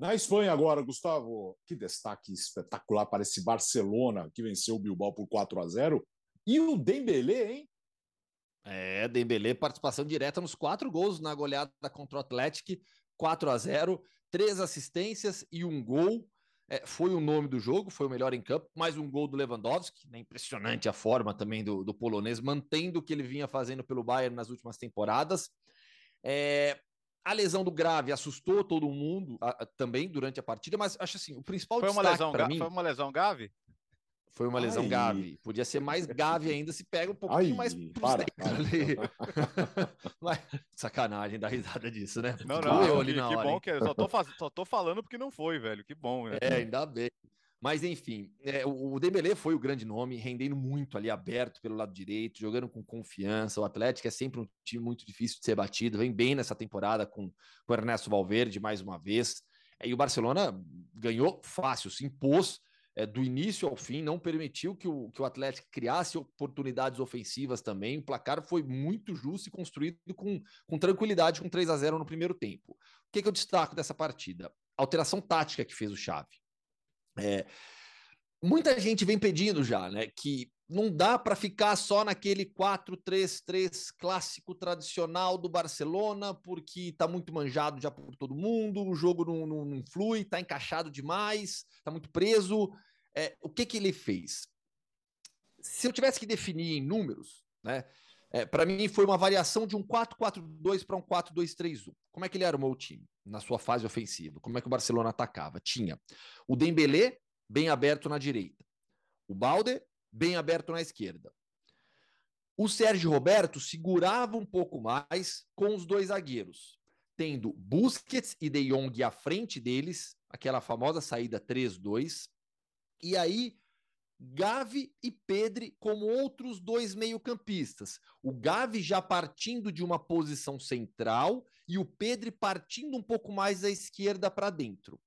[SPEAKER 1] Na Espanha agora, Gustavo, que destaque espetacular para esse Barcelona que venceu o Bilbao por 4 a 0 e o Dembélé, hein?
[SPEAKER 4] É, Dembélé participação direta nos quatro gols na goleada contra o Atlético, 4 a 0, três assistências e um gol. É, foi o nome do jogo, foi o melhor em campo, mais um gol do Lewandowski, né, impressionante a forma também do, do polonês, mantendo o que ele vinha fazendo pelo Bayern nas últimas temporadas. É, A lesão do grave assustou todo mundo a, a, também durante a partida, mas acho assim, o principal
[SPEAKER 2] foi uma lesão
[SPEAKER 4] para mim
[SPEAKER 2] foi uma lesão grave?
[SPEAKER 4] Foi uma lesão Ai. grave. Podia ser mais grave ainda se pega um pouquinho Ai, mais
[SPEAKER 1] para, para. ali.
[SPEAKER 4] Mas, sacanagem dar risada disso, né?
[SPEAKER 2] Não, não, eu, que, que hora, bom hein? que eu só tô, faz... só tô falando porque não foi, velho. Que bom, né?
[SPEAKER 4] É, ainda bem. Mas enfim, é, o Dembélé foi o grande nome, rendendo muito ali aberto pelo lado direito, jogando com confiança. O Atlético é sempre um time muito difícil de ser batido, vem bem nessa temporada com, com o Ernesto Valverde mais uma vez. E o Barcelona ganhou fácil, se impôs é, do início ao fim, não permitiu que o, que o Atlético criasse oportunidades ofensivas também. O placar foi muito justo e construído com, com tranquilidade, com 3 a 0 no primeiro tempo. O que, que eu destaco dessa partida? A alteração tática que fez o Xavi. É, muita gente vem pedindo já, né, que não dá para ficar só naquele 4-3-3 clássico tradicional do Barcelona, porque está muito manjado já por todo mundo, o jogo não, não, não flui, está encaixado demais, está muito preso. É, o que, que ele fez? Se eu tivesse que definir em números, né, é, para mim foi uma variação de um 4-4-2 para um 4-2-3-1. Como é que ele armou o time na sua fase ofensiva? Como é que o Barcelona atacava? Tinha o Dembélé bem aberto na direita, o Balde bem aberto na esquerda. O Sérgio Roberto segurava um pouco mais com os dois zagueiros, tendo Busquets e De Jong à frente deles, aquela famosa saída 3-2, e aí Gavi e Pedri como outros dois meio-campistas. O Gavi já partindo de uma posição central e o Pedri partindo um pouco mais à esquerda para dentro.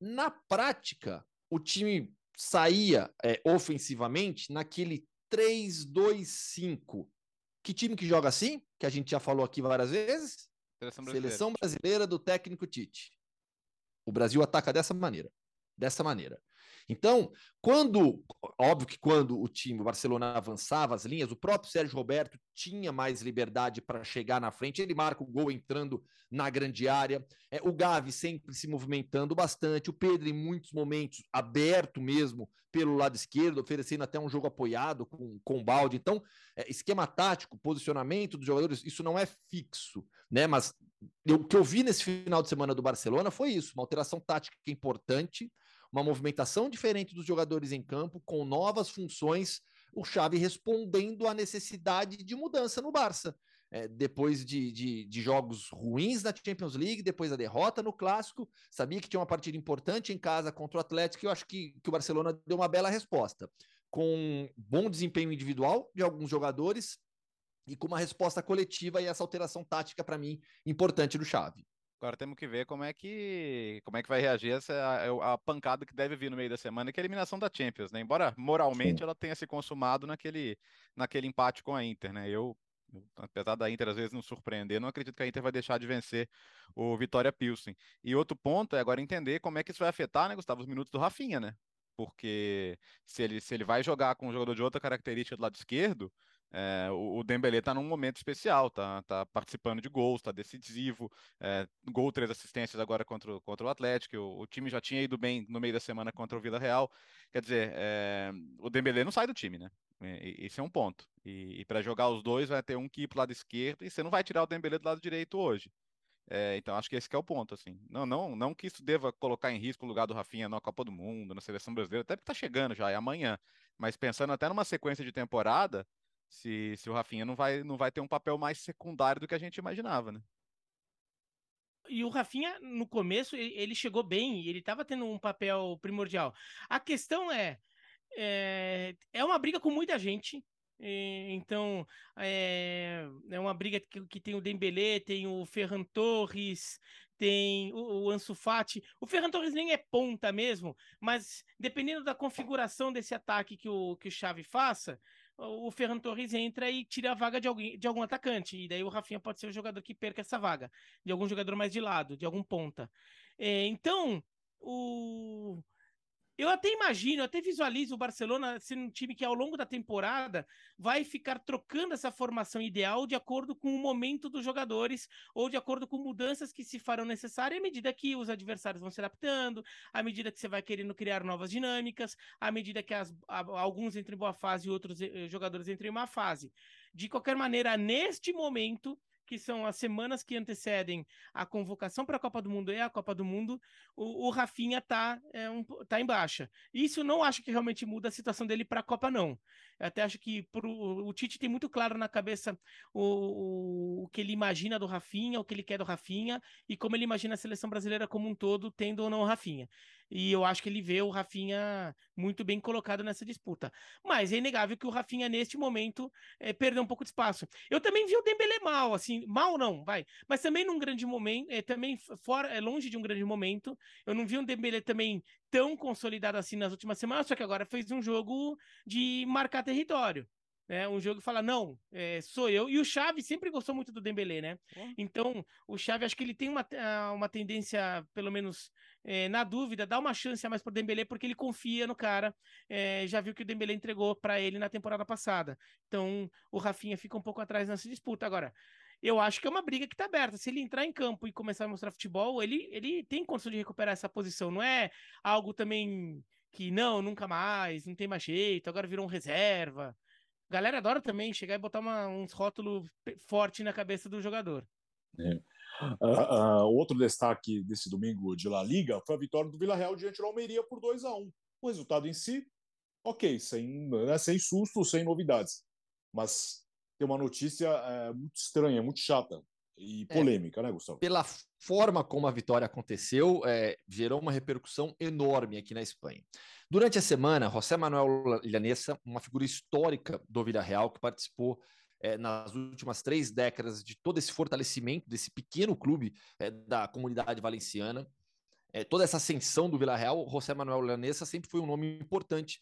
[SPEAKER 4] Na prática, o time saía é, ofensivamente naquele 3-2-5. Que time que joga assim? Que a gente já falou aqui várias vezes? Seleção brasileira. Seleção brasileira do técnico Tite. O Brasil ataca dessa maneira. Dessa maneira. Então, quando, óbvio que quando o time, o Barcelona avançava as linhas, o próprio Sérgio Roberto tinha mais liberdade para chegar na frente, ele marca o gol entrando na grande área, é, o Gavi sempre se movimentando bastante, o Pedro em muitos momentos aberto mesmo pelo lado esquerdo, oferecendo até um jogo apoiado com, com balde. Então, é, esquema tático, posicionamento dos jogadores, isso não é fixo, né? Mas o que eu vi nesse final de semana do Barcelona foi isso, uma alteração tática importante, uma movimentação diferente dos jogadores em campo, com novas funções, o Xavi respondendo à necessidade de mudança no Barça. É, depois de, de, de, jogos ruins na Champions League, depois da derrota no Clássico, sabia que tinha uma partida importante em casa contra o Atlético e eu acho que, que o Barcelona deu uma bela resposta. Com bom desempenho individual de alguns jogadores e com uma resposta coletiva e essa alteração tática, para mim, importante do Xavi.
[SPEAKER 2] Agora temos que ver como é que como é que vai reagir essa a, a, pancada que deve vir no meio da semana, que é a eliminação da Champions, né? Embora moralmente Sim. ela tenha se consumado naquele naquele empate com a Inter, né? Eu, apesar da Inter às vezes não surpreender, não acredito que a Inter vai deixar de vencer o Vitória Pilsen. E outro ponto é agora entender como é que isso vai afetar, né, Gustavo, os minutos do Rafinha, né? Porque se ele se ele vai jogar com um jogador de outra característica do lado esquerdo, é, o, Dembélé está num momento especial, tá, tá participando de gols, está decisivo, é, gol, três assistências agora contra, contra o Atlético, o, o, time já tinha ido bem no meio da semana contra o Vila Real, quer dizer, é, o Dembélé não sai do time, né? Esse é um ponto. E, e para jogar os dois vai ter um que ir para o lado esquerdo e você não vai tirar o Dembélé do lado direito hoje. É, então acho que esse que é o ponto, assim. Não, não, não que isso deva colocar em risco o lugar do Rafinha na Copa do Mundo, na seleção brasileira, até porque tá chegando já, é amanhã. Mas pensando até numa sequência de temporada, se, se o Rafinha não vai, não vai ter um papel mais secundário do que a gente imaginava, né?
[SPEAKER 3] E o Rafinha, no começo, ele chegou bem, ele estava tendo um papel primordial. A questão é, é, é uma briga com muita gente, então, é, é uma briga que, que, tem o Dembélé, tem o Ferran Torres, tem o, o Ansu Fati. O Ferran Torres nem é ponta mesmo, mas dependendo da configuração desse ataque que o, que o Xavi faça, o Ferran Torres entra e tira a vaga de, alguém, de algum atacante. E daí o Rafinha pode ser o jogador que perca essa vaga. De algum jogador mais de lado, de algum ponta. É, então, o eu até imagino, até visualizo o Barcelona sendo um time que ao longo da temporada vai ficar trocando essa formação ideal de acordo com o momento dos jogadores ou de acordo com mudanças que se farão necessárias à medida que os adversários vão se adaptando, à medida que você vai querendo criar novas dinâmicas, à medida que as, alguns entram em boa fase e outros eh, jogadores entram em má fase. De qualquer maneira, neste momento, que são as semanas que antecedem a convocação para a Copa do Mundo e a Copa do Mundo, o, o Rafinha tá, é, um, tá em baixa. Isso não acho que realmente muda a situação dele para a Copa, não. Eu até acho que pro, o Tite tem muito claro na cabeça o, o, o, que ele imagina do Rafinha, o que ele quer do Rafinha e como ele imagina a seleção brasileira como um todo, tendo ou não o Rafinha. E eu acho que ele vê o Rafinha muito bem colocado nessa disputa. Mas é inegável que o Rafinha, neste momento, é, perdeu um pouco de espaço. Eu também vi o Dembele mal, assim, mal não, vai. Mas também num grande momento, é, também fora, é longe de um grande momento. Eu não vi um Dembele também tão consolidado assim nas últimas semanas, só que agora fez um jogo de marcar território né? Um jogo que fala, não, é, sou eu. E o Xavi sempre gostou muito do Dembélé, né? Então, o Xavi, acho que ele tem uma, ah, uma tendência, pelo menos é, na dúvida, dar uma chance a mais pro Dembélé, porque ele confia no cara. É, já viu que o Dembélé entregou para ele na temporada passada. Então, o Rafinha fica um pouco atrás nessa disputa. Agora, eu acho que é uma briga que tá aberta. Se ele entrar em campo e começar a mostrar futebol, ele, ele tem condição de recuperar essa posição. Não é algo também que não, nunca mais, não tem mais jeito, agora virou um reserva. A galera adora também chegar e botar uma, uns rótulos forte na cabeça do jogador.
[SPEAKER 1] É. Uh, uh, outro destaque desse domingo de La Liga foi a vitória do Vila Real diante do Almeria por 2 a 1 O resultado em si, ok, sem, né, sem susto, sem novidades. Mas tem uma notícia é, muito estranha, muito chata e é. polêmica, é, né, Gustavo?
[SPEAKER 4] Pela forma como a vitória aconteceu, é, gerou uma repercussão enorme aqui na Espanha. Durante a semana, José Manuel Llanesa, uma figura histórica do Villarreal, que participou é, nas últimas três décadas de todo esse fortalecimento desse pequeno clube é, da comunidade valenciana, é, toda essa ascensão do Villarreal, José Manuel Llanesa sempre foi um nome importante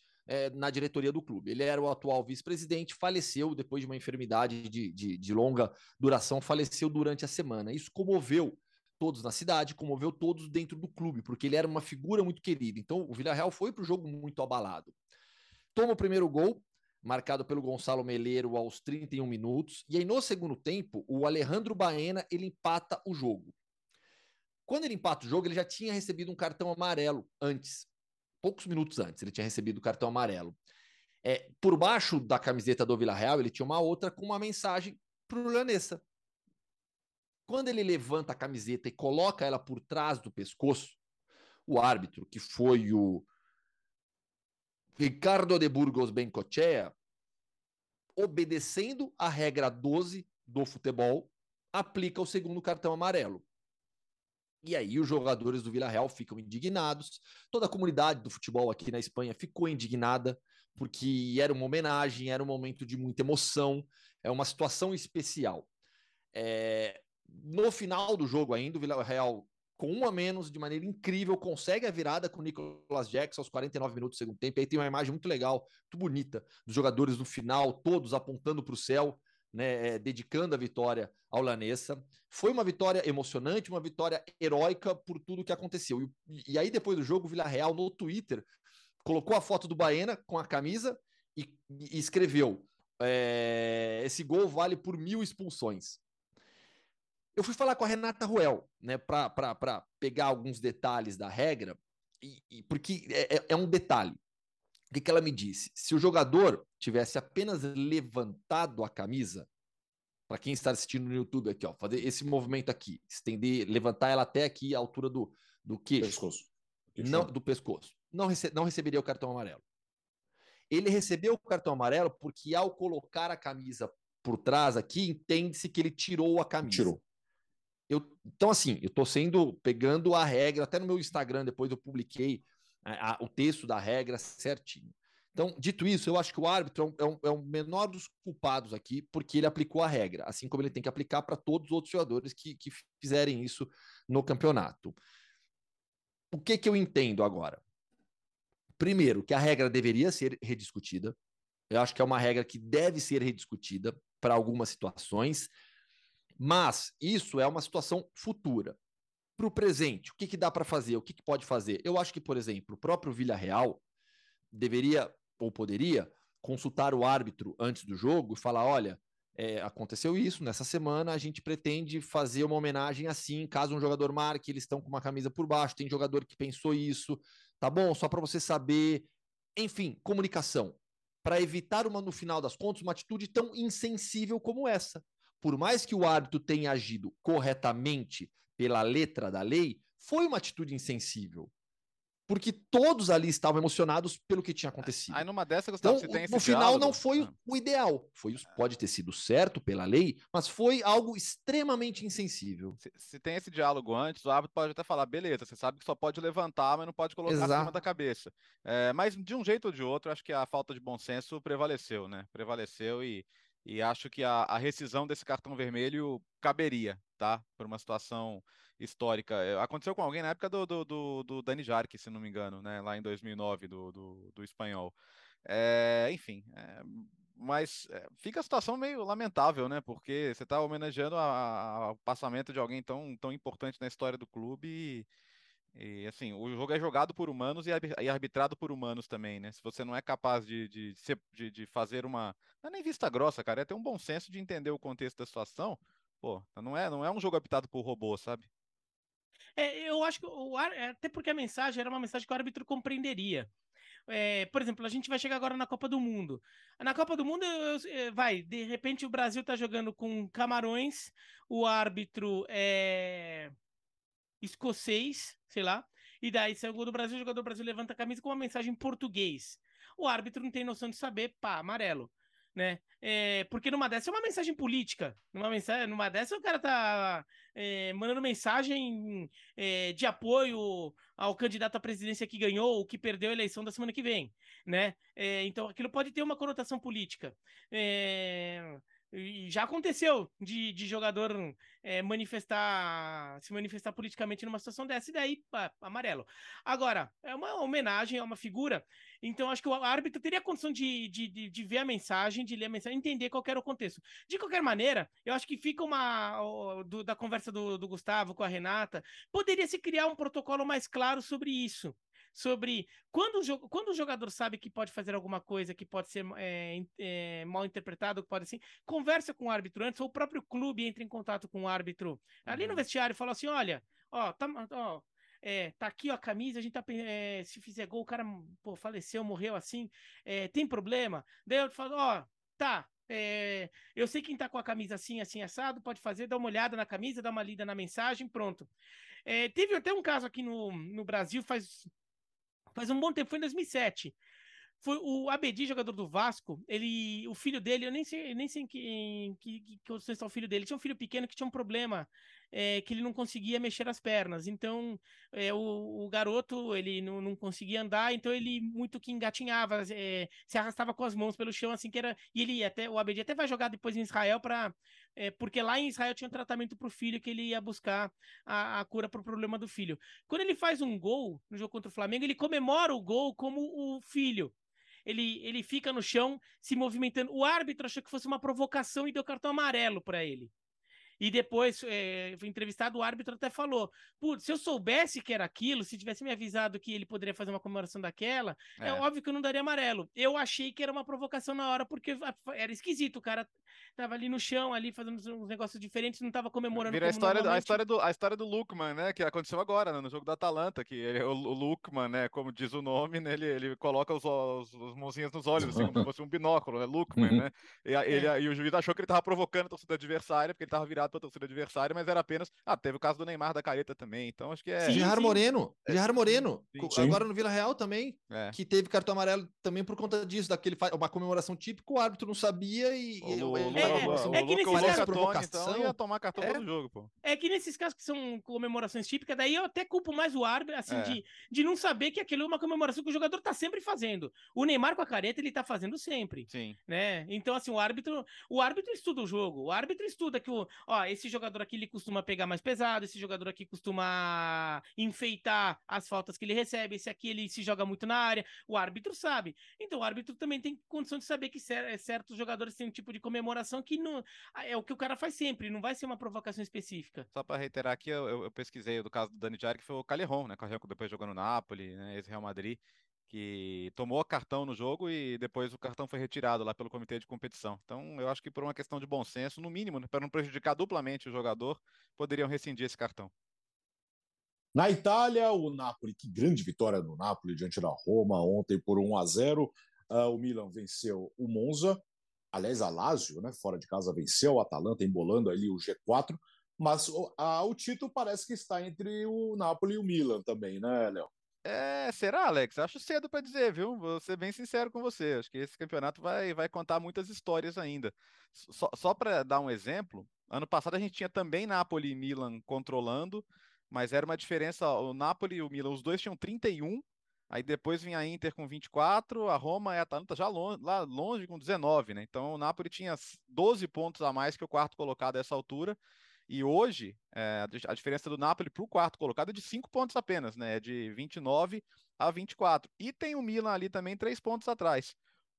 [SPEAKER 4] na diretoria do clube. Ele era o atual vice-presidente, faleceu depois de uma enfermidade de, de, de longa duração, faleceu durante a semana. Isso comoveu todos na cidade, comoveu todos dentro do clube, porque ele era uma figura muito querida. Então, o Villarreal foi para o jogo muito abalado. Toma o primeiro gol, marcado pelo Gonçalo Meleiro aos 31 minutos, e aí no segundo tempo, o Alejandro Baena, ele empata o jogo. Quando ele empata o jogo, ele já tinha recebido um cartão amarelo antes, poucos minutos antes, ele tinha recebido o cartão amarelo. É, por baixo da camiseta do Villarreal, ele tinha uma outra com uma mensagem para o Lanessa. Quando ele levanta a camiseta e coloca ela por trás do pescoço, o árbitro, que foi o Ricardo de Burgos Bencochea, obedecendo a regra 12 do futebol, aplica o segundo cartão amarelo. E aí os jogadores do Vila Real ficam indignados, toda a comunidade do futebol aqui na Espanha ficou indignada, porque era uma homenagem, era um momento de muita emoção, é uma situação especial. É, no final do jogo ainda, o Villarreal com um a menos, de maneira incrível, consegue a virada com o Nicolas Jackson aos 49 minutos do segundo tempo. Aí tem uma imagem muito legal, muito bonita, dos jogadores no final, todos apontando para o céu, né, é, dedicando a vitória ao Lanessa. Foi uma vitória emocionante, uma vitória heróica por tudo que aconteceu. E, e aí, depois do jogo, o Villarreal no Twitter colocou a foto do Baena com a camisa e, e escreveu: é, esse gol vale por mil expulsões. Eu fui falar com a Renata Ruel, né, para pegar alguns detalhes da regra, e, e porque é, é, é, um detalhe. O que, que ela me disse? Se o jogador tivesse apenas levantado a camisa, para quem está assistindo no YouTube aqui, ó, fazer esse movimento aqui, estender, levantar ela até aqui a altura do, do queixo,
[SPEAKER 1] pescoço.
[SPEAKER 4] não do pescoço, não, rece não receberia o cartão amarelo. Ele recebeu o cartão amarelo porque ao colocar a camisa por trás aqui, entende-se que ele tirou a camisa.
[SPEAKER 1] Tirou.
[SPEAKER 4] Eu, então, assim, eu estou sendo, pegando a regra, até no meu Instagram, depois eu publiquei a, a, o texto da regra certinho. Então, dito isso, eu acho que o árbitro é um, é um, menor dos culpados aqui, porque ele aplicou a regra, assim como ele tem que aplicar para todos os outros jogadores que, que fizerem isso no campeonato. O que, que eu entendo agora? Primeiro, que a regra deveria ser rediscutida. Eu acho que é uma regra que deve ser rediscutida para algumas situações. Mas isso é uma situação futura. Para o presente, o que, que dá para fazer? O que, que pode fazer? Eu acho que, por exemplo, o próprio Vila Real deveria ou poderia consultar o árbitro antes do jogo e falar: olha, é, aconteceu isso nessa semana, a gente pretende fazer uma homenagem assim, caso um jogador marque, eles estão com uma camisa por baixo, tem jogador que pensou isso, tá bom? Só para você saber. Enfim, comunicação. Para evitar uma, no final das contas, uma atitude tão insensível como essa por mais que o árbitro tenha agido corretamente pela letra da lei, foi uma atitude insensível porque todos ali estavam emocionados pelo que tinha acontecido.
[SPEAKER 2] Aí numa dessa, Gustavo,
[SPEAKER 4] então,
[SPEAKER 2] você tem esse
[SPEAKER 4] No final
[SPEAKER 2] diálogo?
[SPEAKER 4] não foi
[SPEAKER 2] Ah.
[SPEAKER 4] o ideal. Foi, pode ter sido certo pela lei, mas foi algo extremamente insensível.
[SPEAKER 2] Se, se tem esse diálogo antes, o árbitro pode até falar, beleza, você sabe que só pode levantar, mas não pode colocar acima
[SPEAKER 4] Exato.
[SPEAKER 2] da cabeça. É, mas de um jeito ou de outro, acho que a falta de bom senso prevaleceu, né? Prevaleceu e, e acho que a, a rescisão desse cartão vermelho caberia, tá? Por uma situação histórica. É, Aconteceu com alguém na época do, do, do, do Dani Jarque, se não me engano, né? Lá em 2009, do, do, do espanhol. É, enfim, é, mas é, fica a situação meio lamentável, né? Porque você está homenageando o passamento de alguém tão, tão importante na história do clube e, e, assim, o jogo é jogado por humanos e arbi- arbitrado por humanos também, né? Se você não é capaz de, de, de, de fazer uma. Não é nem vista grossa, cara, é ter um bom senso de entender o contexto da situação. Pô, não é, não é um jogo habitado por robô, sabe?
[SPEAKER 3] É, eu acho que o ar- é, até porque a mensagem era uma mensagem que o árbitro compreenderia. É, por exemplo, a gente vai chegar agora na Copa do Mundo. Na Copa do Mundo, eu- eu- vai, de repente o Brasil tá jogando com Camarões, o árbitro é escocês, sei lá, e daí sai o gol do Brasil, o jogador do Brasil levanta a camisa com uma mensagem em português. O árbitro não tem noção de saber, pá, amarelo. Né? É, porque numa dessa é uma mensagem política. Numa, mensagem, numa dessa o cara tá é, mandando mensagem é, de apoio ao candidato à presidência que ganhou ou que perdeu a eleição da semana que vem, né? É, então aquilo pode ter uma conotação política. É, e já aconteceu de, de jogador é, manifestar, se manifestar politicamente numa situação dessa, e daí, pá, amarelo. Agora, é uma homenagem, é uma figura, então acho que o árbitro teria condição de, de, de, ver a mensagem, de ler a mensagem, entender qual era o contexto. De qualquer maneira, eu acho que fica uma. do- da conversa do, do Gustavo com a Renata, poderia se criar um protocolo mais claro sobre isso. Sobre quando o, quando o jogador sabe que pode fazer alguma coisa que pode ser é, é, mal interpretado, que pode assim, conversa com o árbitro antes, ou o próprio clube entra em contato com o árbitro ali no
[SPEAKER 2] Uhum.
[SPEAKER 3] vestiário e fala assim: olha, ó, tá, ó, é, tá aqui ó, a camisa, a gente tá. é, se fizer gol, o cara pô, faleceu, morreu assim, é, tem problema? Daí eu falo, ó, tá. é, eu sei quem tá com a camisa assim, assim, assado, pode fazer, dá uma olhada na camisa, dá uma lida na mensagem, pronto. É, teve até um caso aqui no, no Brasil faz, faz um bom tempo, foi em 2007. Foi o Abedi, jogador do Vasco, ele, o filho dele, eu nem sei, nem sei em que, em que, que está o filho dele. Tinha um filho pequeno que tinha um problema, é, que ele não conseguia mexer as pernas. Então, é, o, o garoto, ele não, não conseguia andar, então ele muito que engatinhava, é, se arrastava com as mãos pelo chão, assim que era. E ele até, o Abedi até vai jogar depois em Israel para porque lá em Israel tinha um tratamento para o filho que ele ia buscar a, a cura para o problema do filho. Quando ele faz um gol no jogo contra o Flamengo, ele comemora o gol como o filho. Ele, ele fica no chão se movimentando. O árbitro achou que fosse uma provocação e deu cartão amarelo para ele. E depois, é, foi entrevistado, o árbitro até falou: Putz, se eu soubesse que era aquilo, se tivesse me avisado que ele poderia fazer uma comemoração daquela, é.
[SPEAKER 2] É.
[SPEAKER 3] óbvio que eu não daria amarelo. Eu achei que era uma provocação na hora, porque era esquisito. O cara tava ali no chão, ali fazendo uns- negócios diferentes, não tava comemorando
[SPEAKER 2] Vira a história, a, história do, a história do Lukman, né? Que aconteceu agora, né, no jogo da Atalanta, que ele- o, o Lukman, né? Como diz o nome, né, ele, ele coloca os, os, os mãozinhas nos olhos, assim, como se fosse um binóculo, né? Lukman,
[SPEAKER 1] Uhum.
[SPEAKER 2] né? E, ele, e o juiz achou que ele tava provocando a torcida adversária, porque ele tava virado pra torcida adversária, mas era apenas. Ah, teve o caso do Neymar da careta também, então acho que é.
[SPEAKER 3] Sim,
[SPEAKER 4] Gerard
[SPEAKER 3] sim.
[SPEAKER 4] Moreno,
[SPEAKER 2] É,
[SPEAKER 4] Gerard Moreno,
[SPEAKER 2] sim,
[SPEAKER 1] sim.
[SPEAKER 4] agora no Vila Real também,
[SPEAKER 2] é.
[SPEAKER 4] que teve cartão amarelo também por conta disso, daquele fa- uma comemoração típica, o árbitro não sabia e
[SPEAKER 3] É, é, é que nesses casos-
[SPEAKER 4] provocação,
[SPEAKER 2] então, ia tomar cartão
[SPEAKER 4] é.
[SPEAKER 2] todo jogo, pô.
[SPEAKER 3] É que nesses casos que são comemorações típicas, daí eu até culpo mais o árbitro, assim,
[SPEAKER 2] É.
[SPEAKER 3] de, de não saber que aquilo é uma comemoração que o jogador tá sempre fazendo. O Neymar com a careta, ele tá fazendo sempre,
[SPEAKER 2] Sim.
[SPEAKER 3] né? Então, assim, o árbitro, o árbitro estuda o jogo, o árbitro estuda que o, ó, esse jogador aqui ele costuma pegar mais pesado, esse jogador aqui costuma enfeitar as faltas que ele recebe, esse aqui ele se joga muito na área, o árbitro sabe. Então, o árbitro também tem condição de saber que cer- certos jogadores têm um tipo de comemoração que não, é o que o cara faz sempre, não vai ser uma provocação específica.
[SPEAKER 2] Só para reiterar aqui, eu, eu- pesquisei do caso do Dani Jarque, que foi o Calerron, né? Calerron que depois jogou no Napoli, né? Ex-Real Madrid, que tomou cartão no jogo e depois o cartão foi retirado lá pelo comitê de competição. Então, eu acho que por uma questão de bom senso, no mínimo, né, para não prejudicar duplamente o jogador, poderiam rescindir esse cartão.
[SPEAKER 1] Na Itália, o Napoli, que grande vitória do Napoli diante da Roma ontem por 1 a 0. Ah, o Milan venceu o Monza. Aliás, a Lazio, né, fora de casa, venceu o Atalanta, embolando ali o G4, mas o, a, o título parece que está entre o Napoli e o Milan também, né, Léo?
[SPEAKER 2] É, será, Alex? Acho cedo para dizer, viu? Vou ser bem sincero com você. Acho que esse campeonato vai, vai contar muitas histórias ainda. Só, só para dar um exemplo, ano passado a gente tinha também Napoli e Milan controlando, mas era uma diferença. O Napoli e o Milan, os dois tinham 31, aí depois vinha a Inter com 24, a Roma e a Atalanta já longe, lá longe com 19, né? Então o Napoli tinha 12 pontos a mais que o quarto colocado a essa altura. E hoje, é, a diferença do Napoli para o quarto colocado é de 5 pontos apenas, né? É de 29 a 24. E tem o Milan ali também, 3 pontos atrás.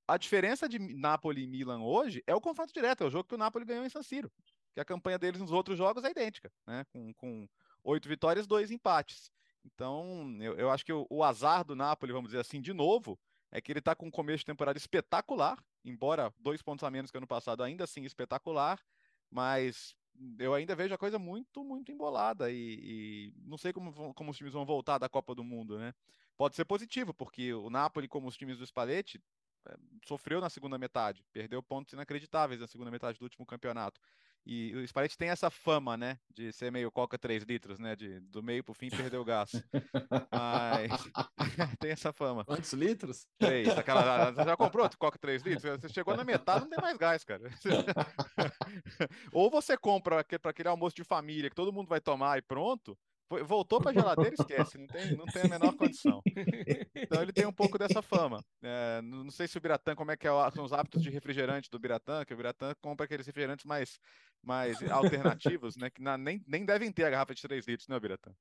[SPEAKER 2] A diferença de Napoli e Milan hoje é o confronto direto, é o jogo que o Napoli ganhou em San Siro. Que a campanha deles nos outros jogos é idêntica, né? Com, com 8 vitórias, 2 empates. Então, eu, eu acho que o, o, azar do Napoli, vamos dizer assim, de novo, é que ele está com um começo de temporada espetacular, embora dois pontos a menos que ano passado, ainda assim espetacular, mas eu ainda vejo a coisa muito, muito embolada e, e, não sei como, como os times vão voltar da Copa do Mundo, né? Pode ser positivo, porque o Napoli, como os times do Spalletti, é, sofreu na segunda metade, perdeu pontos inacreditáveis na segunda metade do último campeonato. E o Spalletti tem essa fama, né, de ser meio coca 3 litros, né, de do meio pro fim perder o gás. Mas tem essa fama.
[SPEAKER 4] Quantos litros?
[SPEAKER 2] Três. Aquela, você já comprou coca 3 litros? Você chegou na metade, não tem mais gás, cara. Ou você compra para aquele almoço de família que todo mundo vai tomar e pronto, voltou para a geladeira, esquece, não tem, não tem a menor condição. Então ele tem um pouco dessa fama. É, não sei se o Biratã, como é que é, são os hábitos de refrigerante do Biratã, que o Biratã compra aqueles refrigerantes mais, mais alternativos, né? Que na, nem, nem devem ter a garrafa de 3 litros, né, Biratã?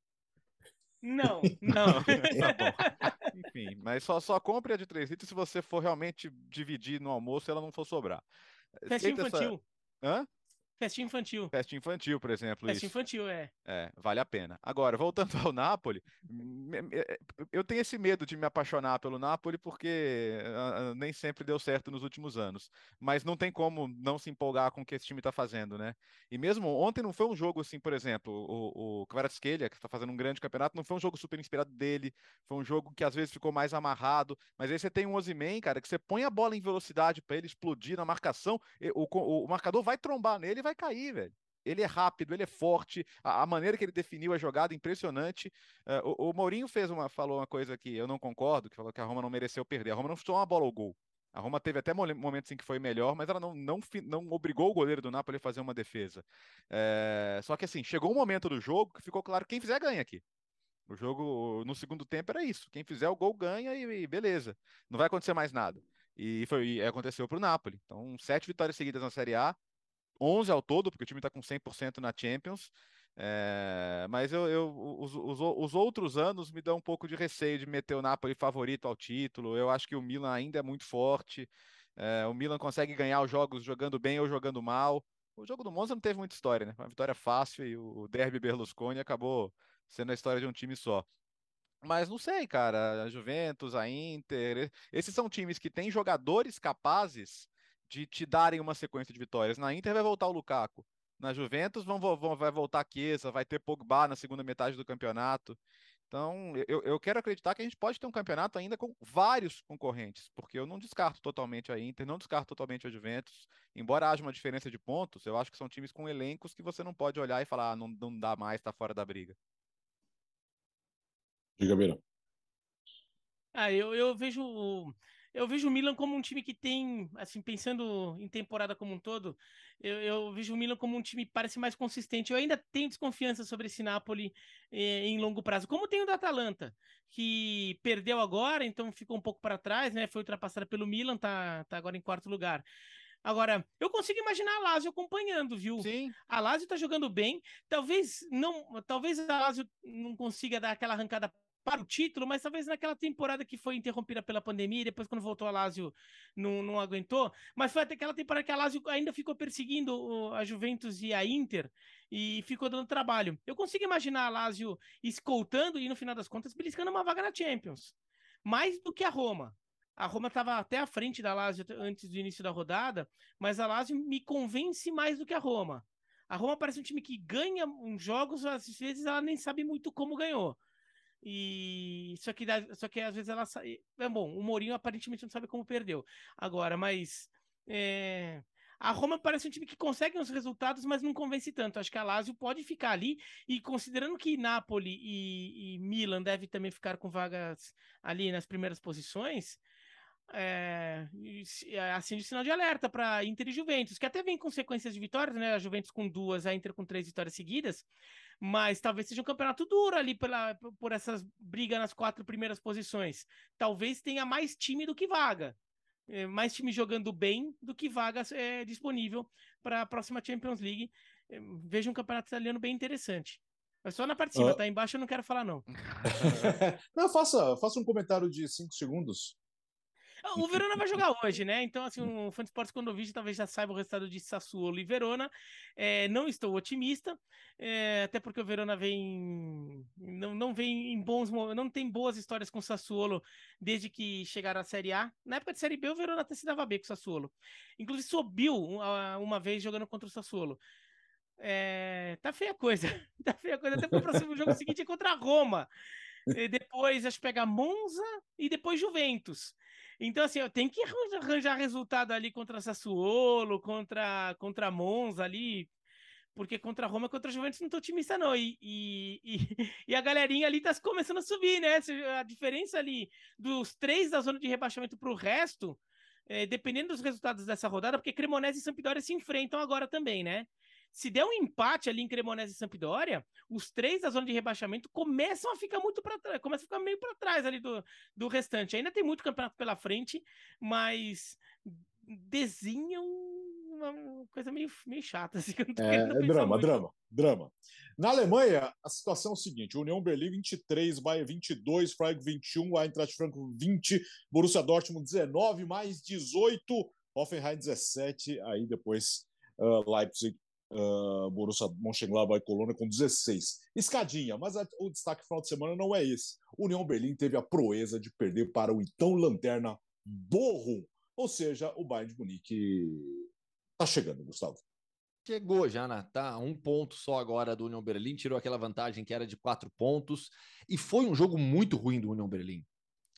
[SPEAKER 3] Não, não.
[SPEAKER 2] tá Enfim, mas só, só compre a de 3 litros se você for realmente dividir no almoço e ela não for sobrar.
[SPEAKER 3] Festa infantil.
[SPEAKER 2] Essa... Hã?
[SPEAKER 3] Festinha infantil.
[SPEAKER 2] Festinha infantil, por exemplo.
[SPEAKER 3] Festinha infantil, é.
[SPEAKER 2] É, vale a pena. Agora, voltando ao Napoli, eu tenho esse medo de me apaixonar pelo Napoli porque uh, nem sempre deu certo nos últimos anos. Mas não tem como não se empolgar com o que esse time está fazendo, né? E mesmo ontem não foi um jogo assim, por exemplo, o, o Kvaratskhelia, que está fazendo um grande campeonato, não foi um jogo super inspirado dele, foi um jogo que às vezes ficou mais amarrado. Mas aí você tem um Ozyman, cara, que você põe a bola em velocidade para ele explodir na marcação, o, o, o marcador vai trombar nele vai cair, velho. Ele é rápido, ele é forte, a, a maneira que ele definiu a jogada, impressionante. Uh, o, o, Mourinho fez uma, falou uma coisa que eu não concordo, que falou que a Roma não mereceu perder. A Roma não chutou uma bola ao gol. A Roma teve até momentos em que foi melhor, mas ela não, não, não obrigou o goleiro do Napoli a fazer uma defesa. É, só que assim, chegou um momento do jogo que ficou claro que quem fizer ganha aqui. O jogo no segundo tempo era isso. Quem fizer o gol ganha e, e beleza. Não vai acontecer mais nada. E foi e aconteceu para o Napoli. Então, sete vitórias seguidas na Série A, 11 ao todo, porque o time está com 100% na Champions. É, mas eu, eu os, os, os, outros anos me dão um pouco de receio de meter o Napoli favorito ao título. Eu acho que o Milan ainda é muito forte. É, o Milan consegue ganhar os jogos jogando bem ou jogando mal. O jogo do Monza não teve muita história, né? Uma vitória fácil e o Derby Berlusconi acabou sendo a história de um time só. Mas não sei, cara. A Juventus, a Inter, esses são times que têm jogadores capazes de te darem uma sequência de vitórias. Na Inter vai voltar o Lukaku. Na Juventus vão, vão, vai voltar a Chiesa, vai ter Pogba na segunda metade do campeonato. Então, eu, eu quero acreditar que a gente pode ter um campeonato ainda com vários concorrentes, porque eu não descarto totalmente a Inter, não descarto totalmente a Juventus. Embora haja uma diferença de pontos, eu acho que são times com elencos que você não pode olhar e falar, ah, não, não dá mais, tá fora da briga.
[SPEAKER 1] Diga, Beira.
[SPEAKER 3] Ah, eu, eu vejo eu vejo o Milan como um time que tem, assim, pensando em temporada como um todo, eu, eu vejo o Milan como um time que parece mais consistente. Eu ainda tenho desconfiança sobre esse Napoli eh, em longo prazo, como tem o da Atalanta, que perdeu agora, então ficou um pouco para trás, né? Foi ultrapassada pelo Milan, tá, tá agora em quarto lugar. Agora, eu consigo imaginar a Lazio acompanhando, viu?
[SPEAKER 2] Sim.
[SPEAKER 3] A Lazio tá jogando bem. Talvez não, talvez a Lazio não consiga dar aquela arrancada para o título, mas talvez naquela temporada que foi interrompida pela pandemia, e depois quando voltou a Lazio não, não aguentou, mas foi até aquela temporada que a Lazio ainda ficou perseguindo a Juventus e a Inter e ficou dando trabalho. Eu consigo imaginar a Lazio escoltando e no final das contas beliscando uma vaga na Champions. Mais do que a Roma. A Roma estava até à frente da Lazio antes do início da rodada, mas a Lazio me convence mais do que a Roma. A Roma parece um time que ganha uns jogos, às vezes ela nem sabe muito como ganhou. E só que, só que às vezes ela sai. É bom, o Mourinho aparentemente não sabe como perdeu. Agora, mas É... A Roma parece um time que consegue os resultados, mas não convence tanto. Acho que a Lazio pode ficar ali. E considerando que Napoli e, e Milan devem também ficar com vagas ali nas primeiras posições, é, assim de sinal de alerta para Inter e Juventus, que até vem com sequências de vitórias, né? A Juventus com duas, a Inter com três vitórias seguidas, mas talvez seja um campeonato duro ali pela, por essas brigas nas quatro primeiras posições. Talvez tenha mais time do que vaga. É, mais time jogando bem do que vagas é, disponível para a próxima Champions League. É, vejo um campeonato italiano bem interessante. Mas só na parte de cima, uh... tá embaixo eu não quero falar, não.
[SPEAKER 1] não, faça, faça um comentário de cinco segundos.
[SPEAKER 3] O Verona vai jogar hoje, né? Então, assim, um fã de esportes quando eu talvez já saiba o resultado de Sassuolo e Verona. É, não estou otimista, é, até porque o Verona vem não, não vem em bons não tem boas histórias com o Sassuolo desde que chegaram à Série A. Na época de Série B, o Verona até se dava bem com o Sassuolo. Inclusive subiu uma vez jogando contra o Sassuolo. É, tá feia a coisa. Tá feia a coisa. Até o próximo jogo seguinte é contra a Roma. E depois acho que pega Monza e depois Juventus. Então, assim, tem que arranjar resultado ali contra Sassuolo, contra, contra Monza ali, porque contra Roma, contra Juventus não tô otimista não, e, e, e, e, a galerinha ali tá começando a subir, né, a diferença ali dos três da zona de rebaixamento pro resto, é, dependendo dos resultados dessa rodada, porque Cremonese e Sampdoria se enfrentam agora também, né, se der um empate ali em Cremonese e Sampdoria, os três da zona de rebaixamento começam a ficar muito para trás, começam a ficar meio para trás ali do, do restante. Ainda tem muito campeonato pela frente, mas desenham uma coisa meio, meio chata. Assim,
[SPEAKER 1] é, é drama, muito. drama, drama. Na Alemanha, a situação é o seguinte: União Berlim 23, Bayern 22, Freiburg 21, Eintracht Frankfurt 20, Borussia Dortmund 19, mais 18, Hoffenheim 17, aí depois uh, Leipzig uh, Borussia Mönchengladbach e Colônia com 16. Escadinha, mas a, o destaque final de semana não é esse. União Berlim teve a proeza de perder para o então lanterna Bochum, ou seja, o Bayern de Munique está chegando, Gustavo.
[SPEAKER 4] Chegou já, né? Tá um ponto só agora do União Berlim, tirou aquela vantagem que era de quatro pontos e foi um jogo muito ruim do União Berlim.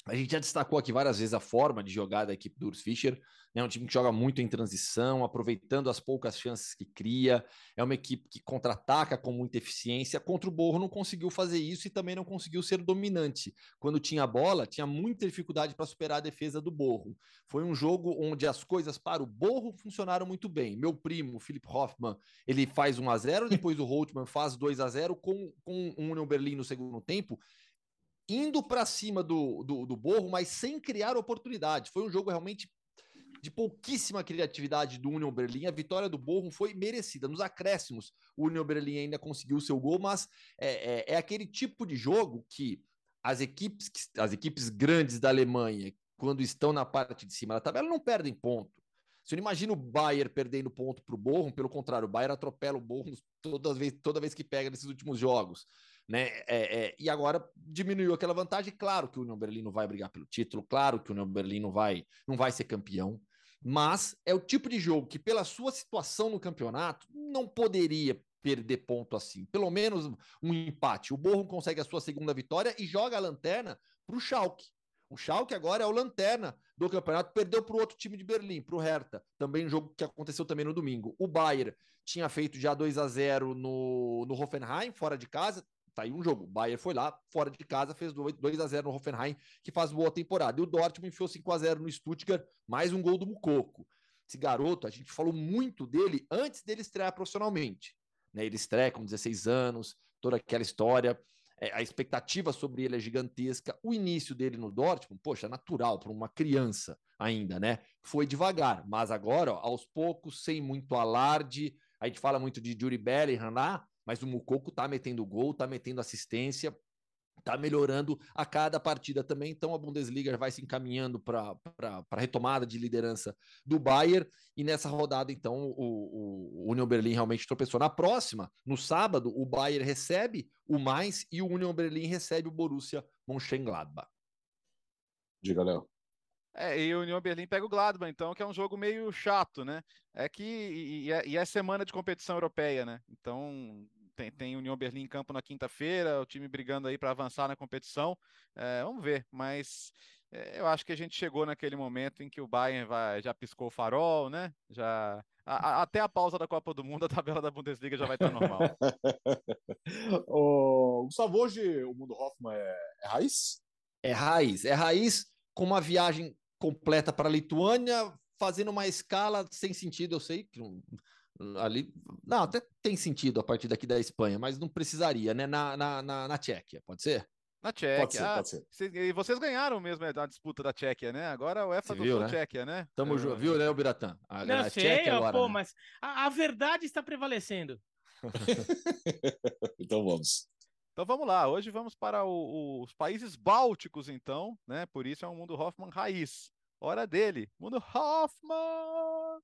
[SPEAKER 4] A gente já destacou aqui várias vezes a forma de jogar da equipe do Urs Fischer. É um time que joga muito em transição, aproveitando as poucas chances que cria. É uma equipe que contra-ataca com muita eficiência. Contra o Borro não conseguiu fazer isso e também não conseguiu ser dominante. Quando tinha a bola, tinha muita dificuldade para superar a defesa do Borro. Foi um jogo onde as coisas para o Borro funcionaram muito bem. Meu primo, Philip Hoffman, ele faz 1 a 0 depois o Holtman faz 2 a 0 com, com o Union Berlim no segundo tempo indo para cima do, do, do Borro, mas sem criar oportunidade. Foi um jogo realmente de pouquíssima criatividade do Union Berlim. A vitória do Borrom foi merecida. Nos acréscimos, o Union Berlim ainda conseguiu seu gol, mas é, é, é aquele tipo de jogo que as equipes, as equipes grandes da Alemanha, quando estão na parte de cima da tabela, não perdem ponto. Você não imagina o Bayern perdendo ponto para o Borrom, pelo contrário, o Bayern atropela o Borrom toda vez, toda vez que pega nesses últimos jogos né? É, é, e agora diminuiu aquela vantagem. Claro que o União Berlim não vai brigar pelo título, claro que o União Berlim não vai, não vai ser campeão, mas é o tipo de jogo que, pela sua situação no campeonato, não poderia perder ponto assim. Pelo menos um empate. O Borrom consegue a sua segunda vitória e joga a lanterna para o Schalke. O Schalke agora é o lanterna do campeonato, perdeu para o outro time de Berlim, para o Hertha. Também um jogo que aconteceu também no domingo. O Bayern tinha feito já 2 a 0 no, no Hoffenheim, fora de casa, tá aí um jogo. O Bayern foi lá, fora de casa, fez 2 a 0 no Hoffenheim, que faz boa temporada. E o Dortmund enfiou 5 a 0 no Stuttgart, mais um gol do Mucoco. Esse garoto, a gente falou muito dele antes dele estrear profissionalmente. Né? Ele estreia com 16 anos, toda aquela história. É, a expectativa sobre ele é gigantesca. O início dele no Dortmund, poxa, natural para uma criança ainda, né? Foi devagar, mas agora, ó, aos poucos, sem muito alarde. A gente fala muito de Juri Bellingham lá, mas o Mucoco tá metendo gol, tá metendo assistência, tá melhorando a cada partida também. Então a Bundesliga vai se encaminhando para a retomada de liderança do Bayern. E nessa rodada, então, o, o, Union Berlin realmente tropeçou. Na próxima, no sábado, o Bayern recebe o mais e o Union Berlin recebe o Borussia Mönchengladbach.
[SPEAKER 1] Diga, Léo.
[SPEAKER 2] É, e o União Berlim pega o Gladbach, então, que é um jogo meio chato, né? É que e, e, é, e é semana de competição europeia, né? Então tem, tem União Berlim em campo na quinta-feira, o time brigando aí para avançar na competição. É, vamos ver, mas é, eu acho que a gente chegou naquele momento em que o Bayern vai, já piscou o farol, né? Já a, a, até a pausa da Copa do Mundo, a tabela da Bundesliga já vai estar normal.
[SPEAKER 1] o Gustavo, hoje o mundo Hoffman é, é raiz?
[SPEAKER 4] É raiz, é raiz com uma viagem completa para a Lituânia, fazendo uma escala sem sentido, eu sei que ali não até tem sentido a partir daqui da Espanha, mas não precisaria, né? Na, na, na, na Tchequia, pode ser?
[SPEAKER 2] Na Tchequia. Pode ser, ah, pode ser. E vocês ganharam mesmo a disputa da Tchequia, né? Agora o UEFA
[SPEAKER 4] viu, né?
[SPEAKER 2] Tchequia, né?
[SPEAKER 4] Tamo junto, viu, né, o Biratã?
[SPEAKER 3] A, Não a sei, Tchequia agora, pô, né? mas a, a, verdade está prevalecendo.
[SPEAKER 1] então vamos.
[SPEAKER 2] Então vamos lá, hoje vamos para o, o, os países bálticos, então, né? Por isso é um mundo Hoffman raiz. Hora dele, mundo Hoffman!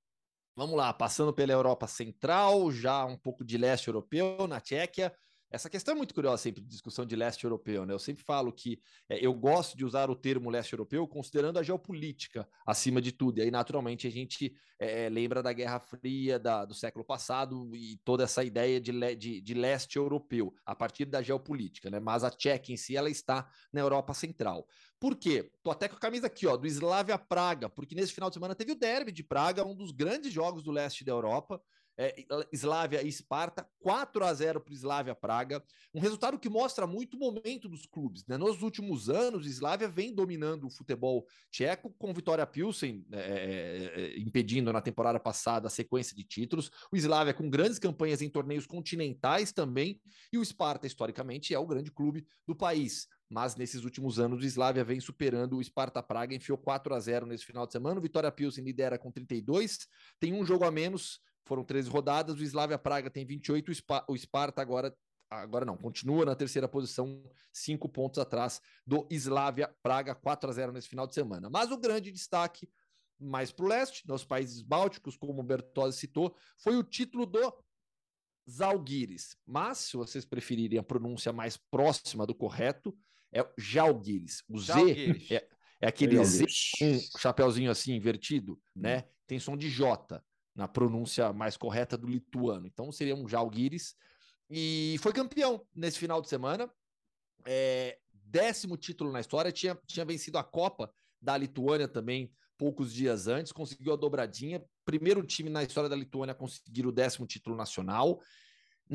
[SPEAKER 4] Vamos lá, passando pela Europa Central, já um pouco de leste europeu, na Tchequia, essa questão é muito curiosa sempre de discussão de leste europeu, né? Eu sempre falo que é, eu gosto de usar o termo leste europeu considerando a geopolítica acima de tudo. E aí, naturalmente, a gente é, lembra da Guerra Fria da, do século passado e toda essa ideia de, de, de, leste europeu a partir da geopolítica, né? Mas a Tchequia em si ela está na Europa Central. Por quê? Tô até com a camisa aqui, ó, do Slavia Praga, porque nesse final de semana teve o derby de Praga, um dos grandes jogos do leste da Europa é, Slavia e Esparta, 4 a 0 para o Slavia Praga. Um resultado que mostra muito o momento dos clubes. Né? Nos últimos anos, o Slavia vem dominando o futebol tcheco, com Vitória Pilsen é, é, é, impedindo na temporada passada a sequência de títulos. O Slavia com grandes campanhas em torneios continentais também. E o Esparta, historicamente, é o grande clube do país mas nesses últimos anos o Slavia vem superando o Sparta Praga, enfiou 4 a 0 nesse final de semana. O Vitória Pilsen lidera com 32, tem um jogo a menos, foram 13 rodadas, o Slavia Praga tem 28, o, Spa, o Sparta agora agora não, continua na terceira posição, cinco pontos atrás do Slavia Praga, 4 a 0 nesse final de semana. Mas o grande destaque mais para o leste, nos países bálticos, como o Bertozzi citou, foi o título do Zalgiris. Mas, se vocês preferirem a pronúncia mais próxima do correto, é Jalgiris. O Jalgiris. Z é, é aquele Z com um chapéuzinho assim invertido, né? Hum. Tem som de J na pronúncia mais correta do lituano. Então seria um Jalgiris. E foi campeão nesse final de semana. É, décimo título na história. Tinha, tinha vencido a Copa da Lituânia também poucos dias antes. Conseguiu a dobradinha. Primeiro time na história da Lituânia a conseguir o décimo título nacional.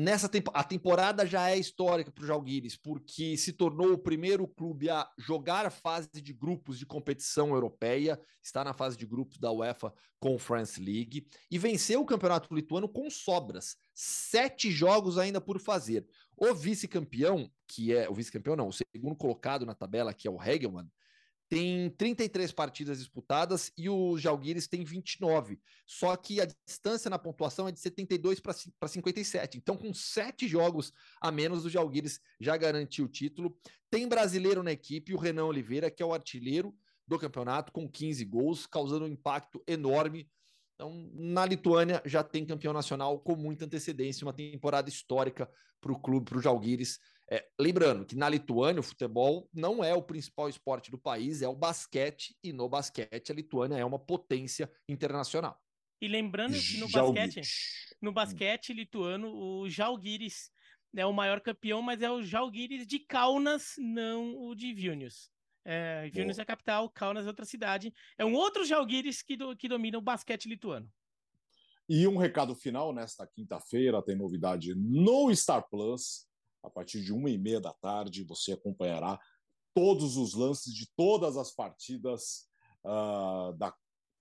[SPEAKER 4] Nessa tempo, a temporada já é histórica para o Jalguires, porque se tornou o primeiro clube a jogar a fase de grupos de competição europeia, está na fase de grupos da UEFA Conference League e venceu o campeonato lituano com sobras, sete jogos ainda por fazer. O vice-campeão, que é o vice-campeão, não, o segundo colocado na tabela, que é o Hegelmann, tem 33 partidas disputadas e o Jalguires tem 29. Só que a distância na pontuação é de 72 para 57. Então, com sete jogos a menos, o Jalguires já garantiu o título. Tem brasileiro na equipe, o Renan Oliveira, que é o artilheiro do campeonato, com 15 gols, causando um impacto enorme. Então, na Lituânia já tem campeão nacional com muita antecedência, uma temporada histórica para o clube, para o Jalguires. É, lembrando que na Lituânia o futebol não é o principal esporte do país, é o basquete, e no basquete a Lituânia é uma potência internacional.
[SPEAKER 3] E lembrando que no basquete, no basquete lituano, o Jalgiris é o maior campeão, mas é o Jalgiris de Kaunas, não o de Vilnius. É, Vilnius é a capital, Kaunas é outra cidade. É um outro Jalgiris que, do, que domina o basquete lituano.
[SPEAKER 1] E um recado final, nesta quinta-feira tem novidade no Star Plus a partir de uma e meia da tarde, você acompanhará todos os lances de todas as partidas uh, da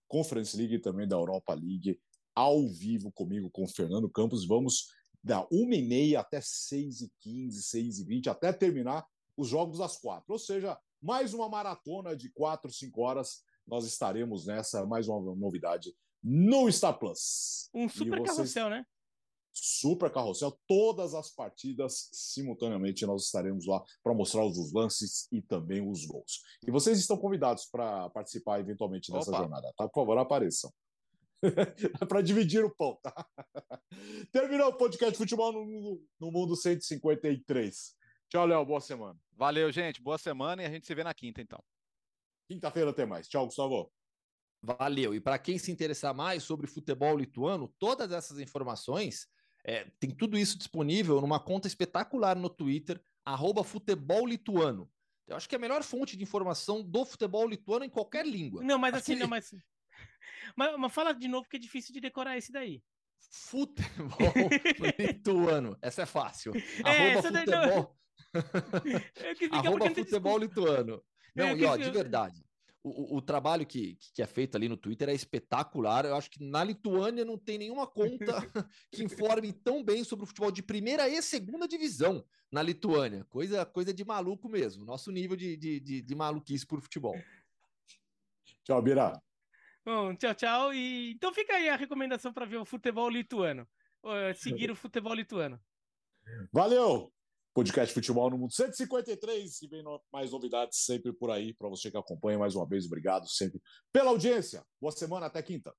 [SPEAKER 1] Conference League e também da Europa League ao vivo comigo, com o Fernando Campos. Vamos da uma e meia até seis e quinze, seis e vinte, até terminar os jogos das quatro. Ou seja, mais uma maratona de quatro, cinco horas. Nós estaremos nessa, mais uma novidade no Star Plus.
[SPEAKER 3] Um super carrossel, né?
[SPEAKER 1] Super Carrossel, todas as partidas simultaneamente nós estaremos lá para mostrar os lances e também os gols. E vocês estão convidados para participar eventualmente dessa Opa. jornada, tá? Por favor, apareçam. para dividir o pão, tá? Terminou o podcast de futebol no, no mundo 153. Tchau, Léo, boa semana.
[SPEAKER 2] Valeu, gente, boa semana e a gente se vê na quinta, então.
[SPEAKER 1] Quinta-feira tem mais. Tchau, Gustavo.
[SPEAKER 4] Valeu. E para quem se interessar mais sobre futebol lituano, todas essas informações é, tem tudo isso disponível numa conta espetacular no Twitter, arroba futebol lituano. Eu acho que é a melhor fonte de informação do futebol lituano em qualquer língua.
[SPEAKER 3] Não, mas
[SPEAKER 4] Acho
[SPEAKER 3] assim,
[SPEAKER 4] que-
[SPEAKER 3] não, mas... mas. Mas fala de novo, porque é difícil de decorar esse daí.
[SPEAKER 4] Futebol lituano. Essa é fácil.
[SPEAKER 3] É,
[SPEAKER 4] Arroba
[SPEAKER 3] essa daí não-
[SPEAKER 4] futebol, arroba futebol lituano. Não,
[SPEAKER 3] É,
[SPEAKER 4] e
[SPEAKER 3] que
[SPEAKER 4] ó, de verdade. O, o- trabalho que, que é feito ali no Twitter é espetacular. Eu acho que na Lituânia não tem nenhuma conta que informe tão bem sobre o futebol de primeira e segunda divisão na Lituânia. Coisa, coisa de maluco mesmo. Nosso nível de, de, de, de maluquice por futebol.
[SPEAKER 1] Tchau, Bira.
[SPEAKER 3] Bom, tchau, tchau. E então fica aí a recomendação para ver o futebol lituano. Uh, seguir o futebol lituano.
[SPEAKER 1] Valeu! Podcast Futebol no Mundo 153 e vem mais novidades sempre por aí para você que acompanha mais uma vez. Obrigado sempre pela audiência. Boa semana, até quinta.